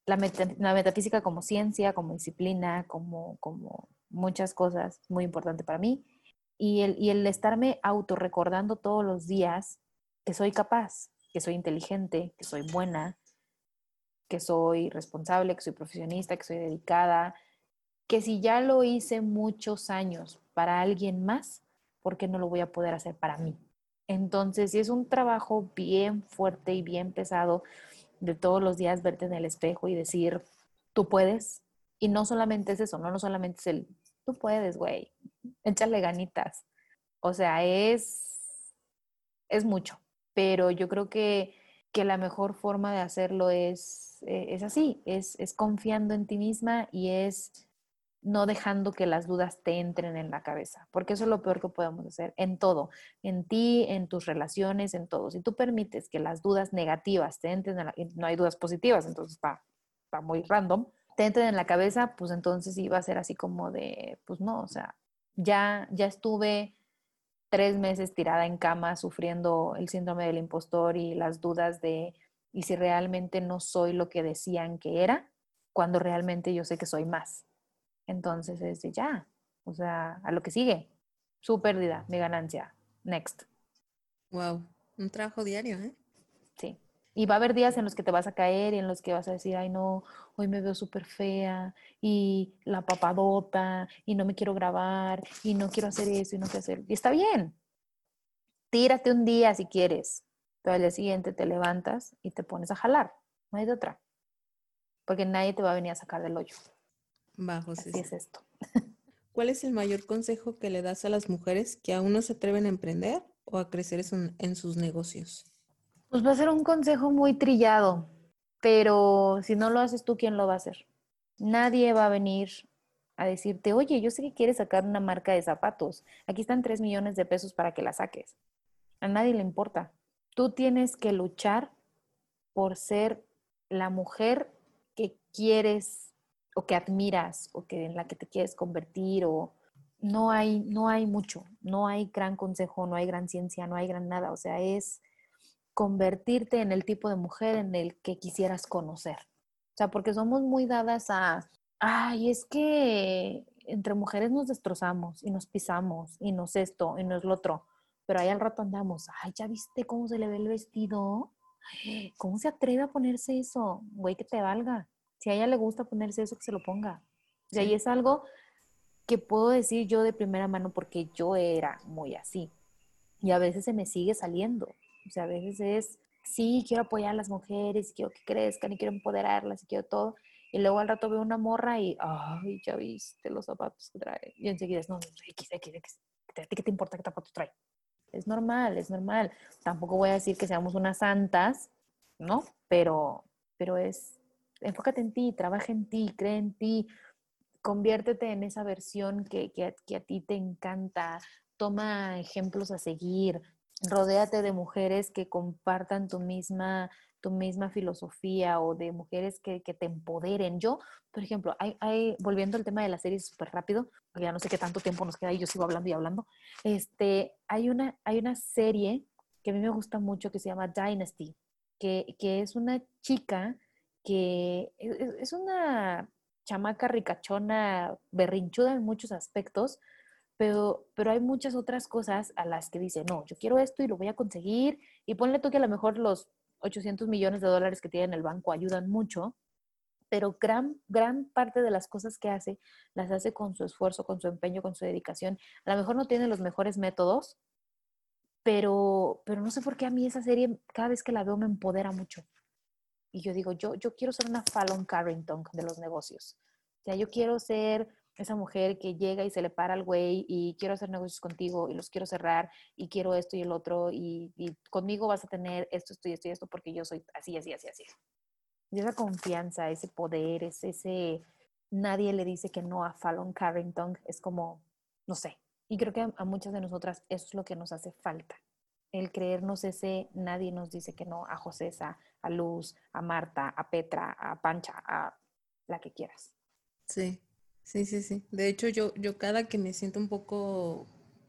la, la metafísica como ciencia, como disciplina, como, como muchas cosas, muy importante para mí. Y el, y el estarme autorrecordando todos los días que soy capaz, que soy inteligente, que soy buena, que soy responsable, que soy profesionista, que soy dedicada, que si ya lo hice muchos años para alguien más, ¿por qué no lo voy a poder hacer para mí? Entonces, es un trabajo bien fuerte y bien pesado de todos los días verte en el espejo y decir, tú puedes. Y no solamente es eso, no, no solamente es el, tú puedes, güey, échale ganitas. O sea, es, es mucho, pero yo creo que, que la mejor forma de hacerlo es, eh, es así, es, es confiando en ti misma y es no dejando que las dudas te entren en la cabeza, porque eso es lo peor que podemos hacer en todo, en ti, en tus relaciones, en todo. Si tú permites que las dudas negativas te entren en la, no hay dudas positivas, entonces está, está muy random, te entren en la cabeza, pues entonces iba a ser así como de, pues no, o sea, ya, ya estuve tres meses tirada en cama sufriendo el síndrome del impostor y las dudas de, ¿y si realmente no soy lo que decían que era? Cuando realmente yo sé que soy más entonces es de ya, o sea, a lo que sigue. Su pérdida, mi ganancia. Next. Wow, un trabajo diario, ¿eh? Sí. Y va a haber días en los que te vas a caer y en los que vas a decir, ay no, hoy me veo súper fea y la papadota y no me quiero grabar y no quiero hacer eso y no quiero hacer. Y está bien. Tírate un día si quieres, pero al día siguiente te levantas y te pones a jalar. No hay de otra. Porque nadie te va a venir a sacar del hoyo. Bajo Así es esto. ¿Cuál es el mayor consejo que le das a las mujeres que aún no se atreven a emprender o a crecer en sus negocios? Pues va a ser un consejo muy trillado, pero si no lo haces tú, ¿quién lo va a hacer? Nadie va a venir a decirte, oye, yo sé que quieres sacar una marca de zapatos, aquí están tres millones de pesos para que la saques. A nadie le importa. Tú tienes que luchar por ser la mujer que quieres o que admiras o que en la que te quieres convertir o no hay no hay mucho, no hay gran consejo, no hay gran ciencia, no hay gran nada, o sea, es convertirte en el tipo de mujer en el que quisieras conocer. O sea, porque somos muy dadas a ay, es que entre mujeres nos destrozamos y nos pisamos y nos esto y nos lo otro, pero ahí al rato andamos, ay, ¿ya viste cómo se le ve el vestido? ¿Cómo se atreve a ponerse eso? Güey, que te valga. Si a ella le gusta ponerse eso, que se lo ponga. Y ahí es algo que puedo decir yo de primera mano porque yo era muy así. Y a veces se me sigue saliendo. O sea, a veces es, sí, quiero apoyar a las mujeres, quiero que crezcan y quiero empoderarlas y quiero todo. Y luego al rato veo una morra y, ay, ya viste los zapatos que trae. Y enseguida es, no, X, X, X. ¿A ti qué te importa qué zapatos trae? Es normal, es normal. Tampoco voy a decir que seamos unas santas, ¿no? Pero, pero es, enfócate en ti, trabaja en ti, cree en ti, conviértete en esa versión que, que, a ti te encanta, toma ejemplos a seguir, rodéate de mujeres que compartan tu misma, tu misma filosofía o de mujeres que, que te empoderen. Yo, por ejemplo, hay, hay, volviendo al tema de la serie súper rápido, ya no sé qué tanto tiempo nos queda y yo sigo hablando y hablando, este, hay, una, hay una serie que a mí me gusta mucho que se llama Dynasty, que, que es una chica que e, e, es una chamaca ricachona, berrinchuda en muchos aspectos, pero, pero hay muchas otras cosas a las que dice, no, yo quiero esto y lo voy a conseguir, y ponle tú que a lo mejor los 800 millones de dólares que tiene en el banco ayudan mucho, pero gran, gran parte de las cosas que hace las hace con su esfuerzo, con su empeño, con su dedicación. A lo mejor no tiene los mejores métodos, pero, pero no sé por qué a mí esa serie, cada vez que la veo, me empodera mucho. Y yo digo, yo, yo quiero ser una Fallon Carrington de los negocios. O sea, yo quiero ser esa mujer que llega y se le para al güey y quiero hacer negocios contigo y los quiero cerrar y quiero esto y el otro y, conmigo vas a tener esto, esto y esto y esto porque yo soy así, así, así, así. Y esa confianza, ese poder, ese, ese, nadie le dice que no a Fallon Carrington, es como, no sé. Y creo que a muchas de nosotras eso es lo que nos hace falta el creernos ese, nadie nos dice que no a Josesa, a Luz, a Marta, a Petra, a Pancha, a la que quieras. Sí, sí, sí, sí. De hecho, yo, yo cada que me siento un poco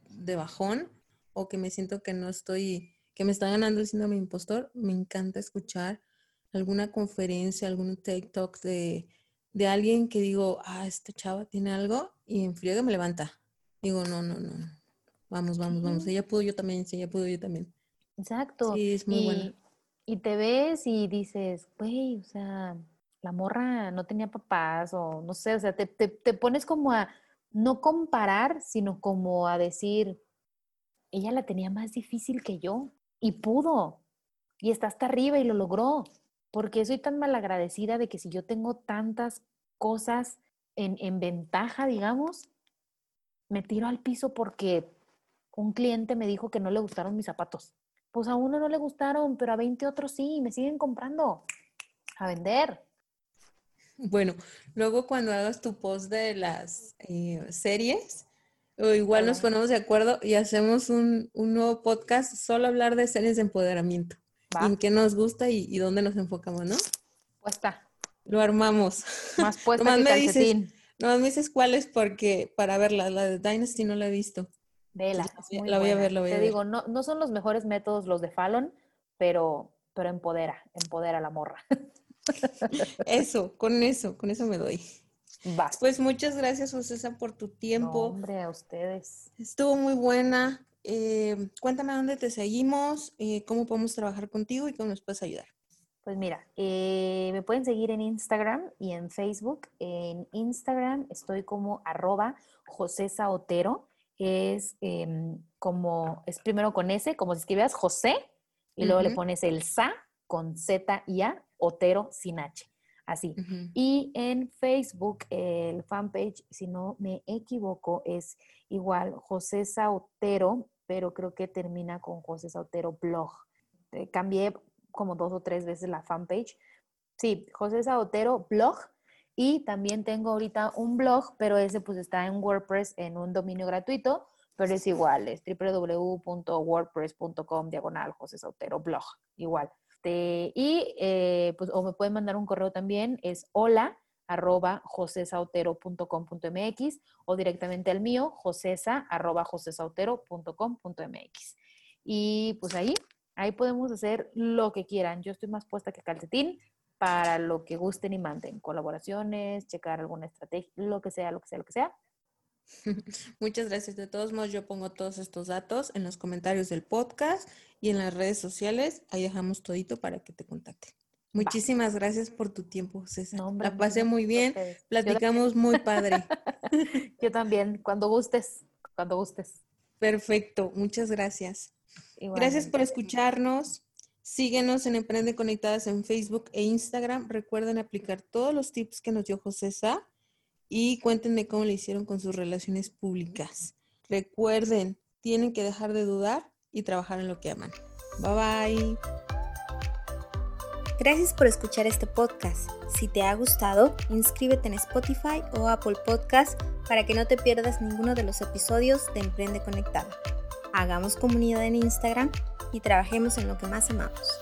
de bajón o que me siento que no estoy, que me está ganando el síndrome impostor, me encanta escuchar alguna conferencia, algún TikTok de, de alguien que digo, ah, esta chava tiene algo y en frío me levanta. Digo, no, no, no, vamos, vamos, vamos. Ella pudo, yo también, si ella pudo, yo también. Exacto. Sí, es muy y, buena. Y te ves y dices, güey, o sea, la morra no tenía papás o no sé, o sea, te, te, te pones como a no comparar, sino como a decir, ella la tenía más difícil que yo y pudo y está hasta arriba y lo logró. Porque soy tan malagradecida de que si yo tengo tantas cosas en, en ventaja, digamos, me tiro al piso porque un cliente me dijo que no le gustaron mis zapatos. Pues a uno no le gustaron, pero a 20 otros sí, y me siguen comprando a vender. Bueno, luego cuando hagas tu post de las eh, series, o igual nos ponemos de acuerdo y hacemos un, un nuevo podcast solo hablar de series de empoderamiento. Va, en qué nos gusta y, y dónde nos enfocamos, ¿no? puesta, Lo armamos. más puesta Nomás que me dices- calcetín. No me dices cuáles porque para verla, la de Dynasty no la he visto. Vela, la voy a- muy la voy a ver, Te ver. digo, no, no son los mejores métodos los de Fallon, pero, pero empodera, empodera a la morra. Eso, con eso, con eso me doy. Va. Pues muchas gracias, José, por tu No, tiempo. hombre, a ustedes. Estuvo muy buena. Eh, cuéntame dónde te seguimos, eh, cómo podemos trabajar contigo y cómo nos puedes ayudar. Pues mira, eh, me pueden seguir en Instagram y en Facebook. En Instagram estoy como arroba José Saotero. Es em, como, es primero con S, como si escribieras José, y luego le pones el Sa con Z y A, Otero sin H. Así. Y en Facebook, el fanpage, si no me equivoco, es igual José Sautero, pero creo que termina con José Sautero Blog. Eh, cambié como dos o tres veces la fanpage. Sí, José Sautero Blog. Y también tengo ahorita un blog, pero ese pues está en WordPress en un dominio gratuito, pero es igual, es www.wordpress.com diagonal José Sautero Blog, igual. Este, y eh, pues o me pueden mandar un correo también, es hola arroba josesautero.com.mx o directamente al mío, josesa arroba josesautero.com.mx. Y pues ahí, ahí podemos hacer lo que quieran. Yo estoy más puesta que calcetín para lo que gusten y manden. Colaboraciones, checar alguna estrategia, lo que sea, lo que sea, lo que sea. Muchas gracias. De todos modos, yo pongo todos estos datos en los comentarios del podcast y en las redes sociales. Ahí dejamos todito para que te contacten. Muchísimas gracias por tu tiempo, César. No, hombre, La pasé muy bien. Platicamos muy padre. Yo también, cuando gustes, cuando gustes. Perfecto. Muchas gracias. Gracias por escucharnos. Síguenos en Emprende Conectadas en Facebook e Instagram. Recuerden aplicar todos los tips que nos dio José Sá y cuéntenme cómo le hicieron con sus relaciones públicas. Recuerden, tienen que dejar de dudar y trabajar en lo que aman. Bye bye. Gracias por escuchar este podcast. Si te ha gustado, inscríbete en Spotify o Apple Podcast para que no te pierdas ninguno de los episodios de Emprende Conectada. Hagamos comunidad en Instagram y trabajemos en lo que más amamos.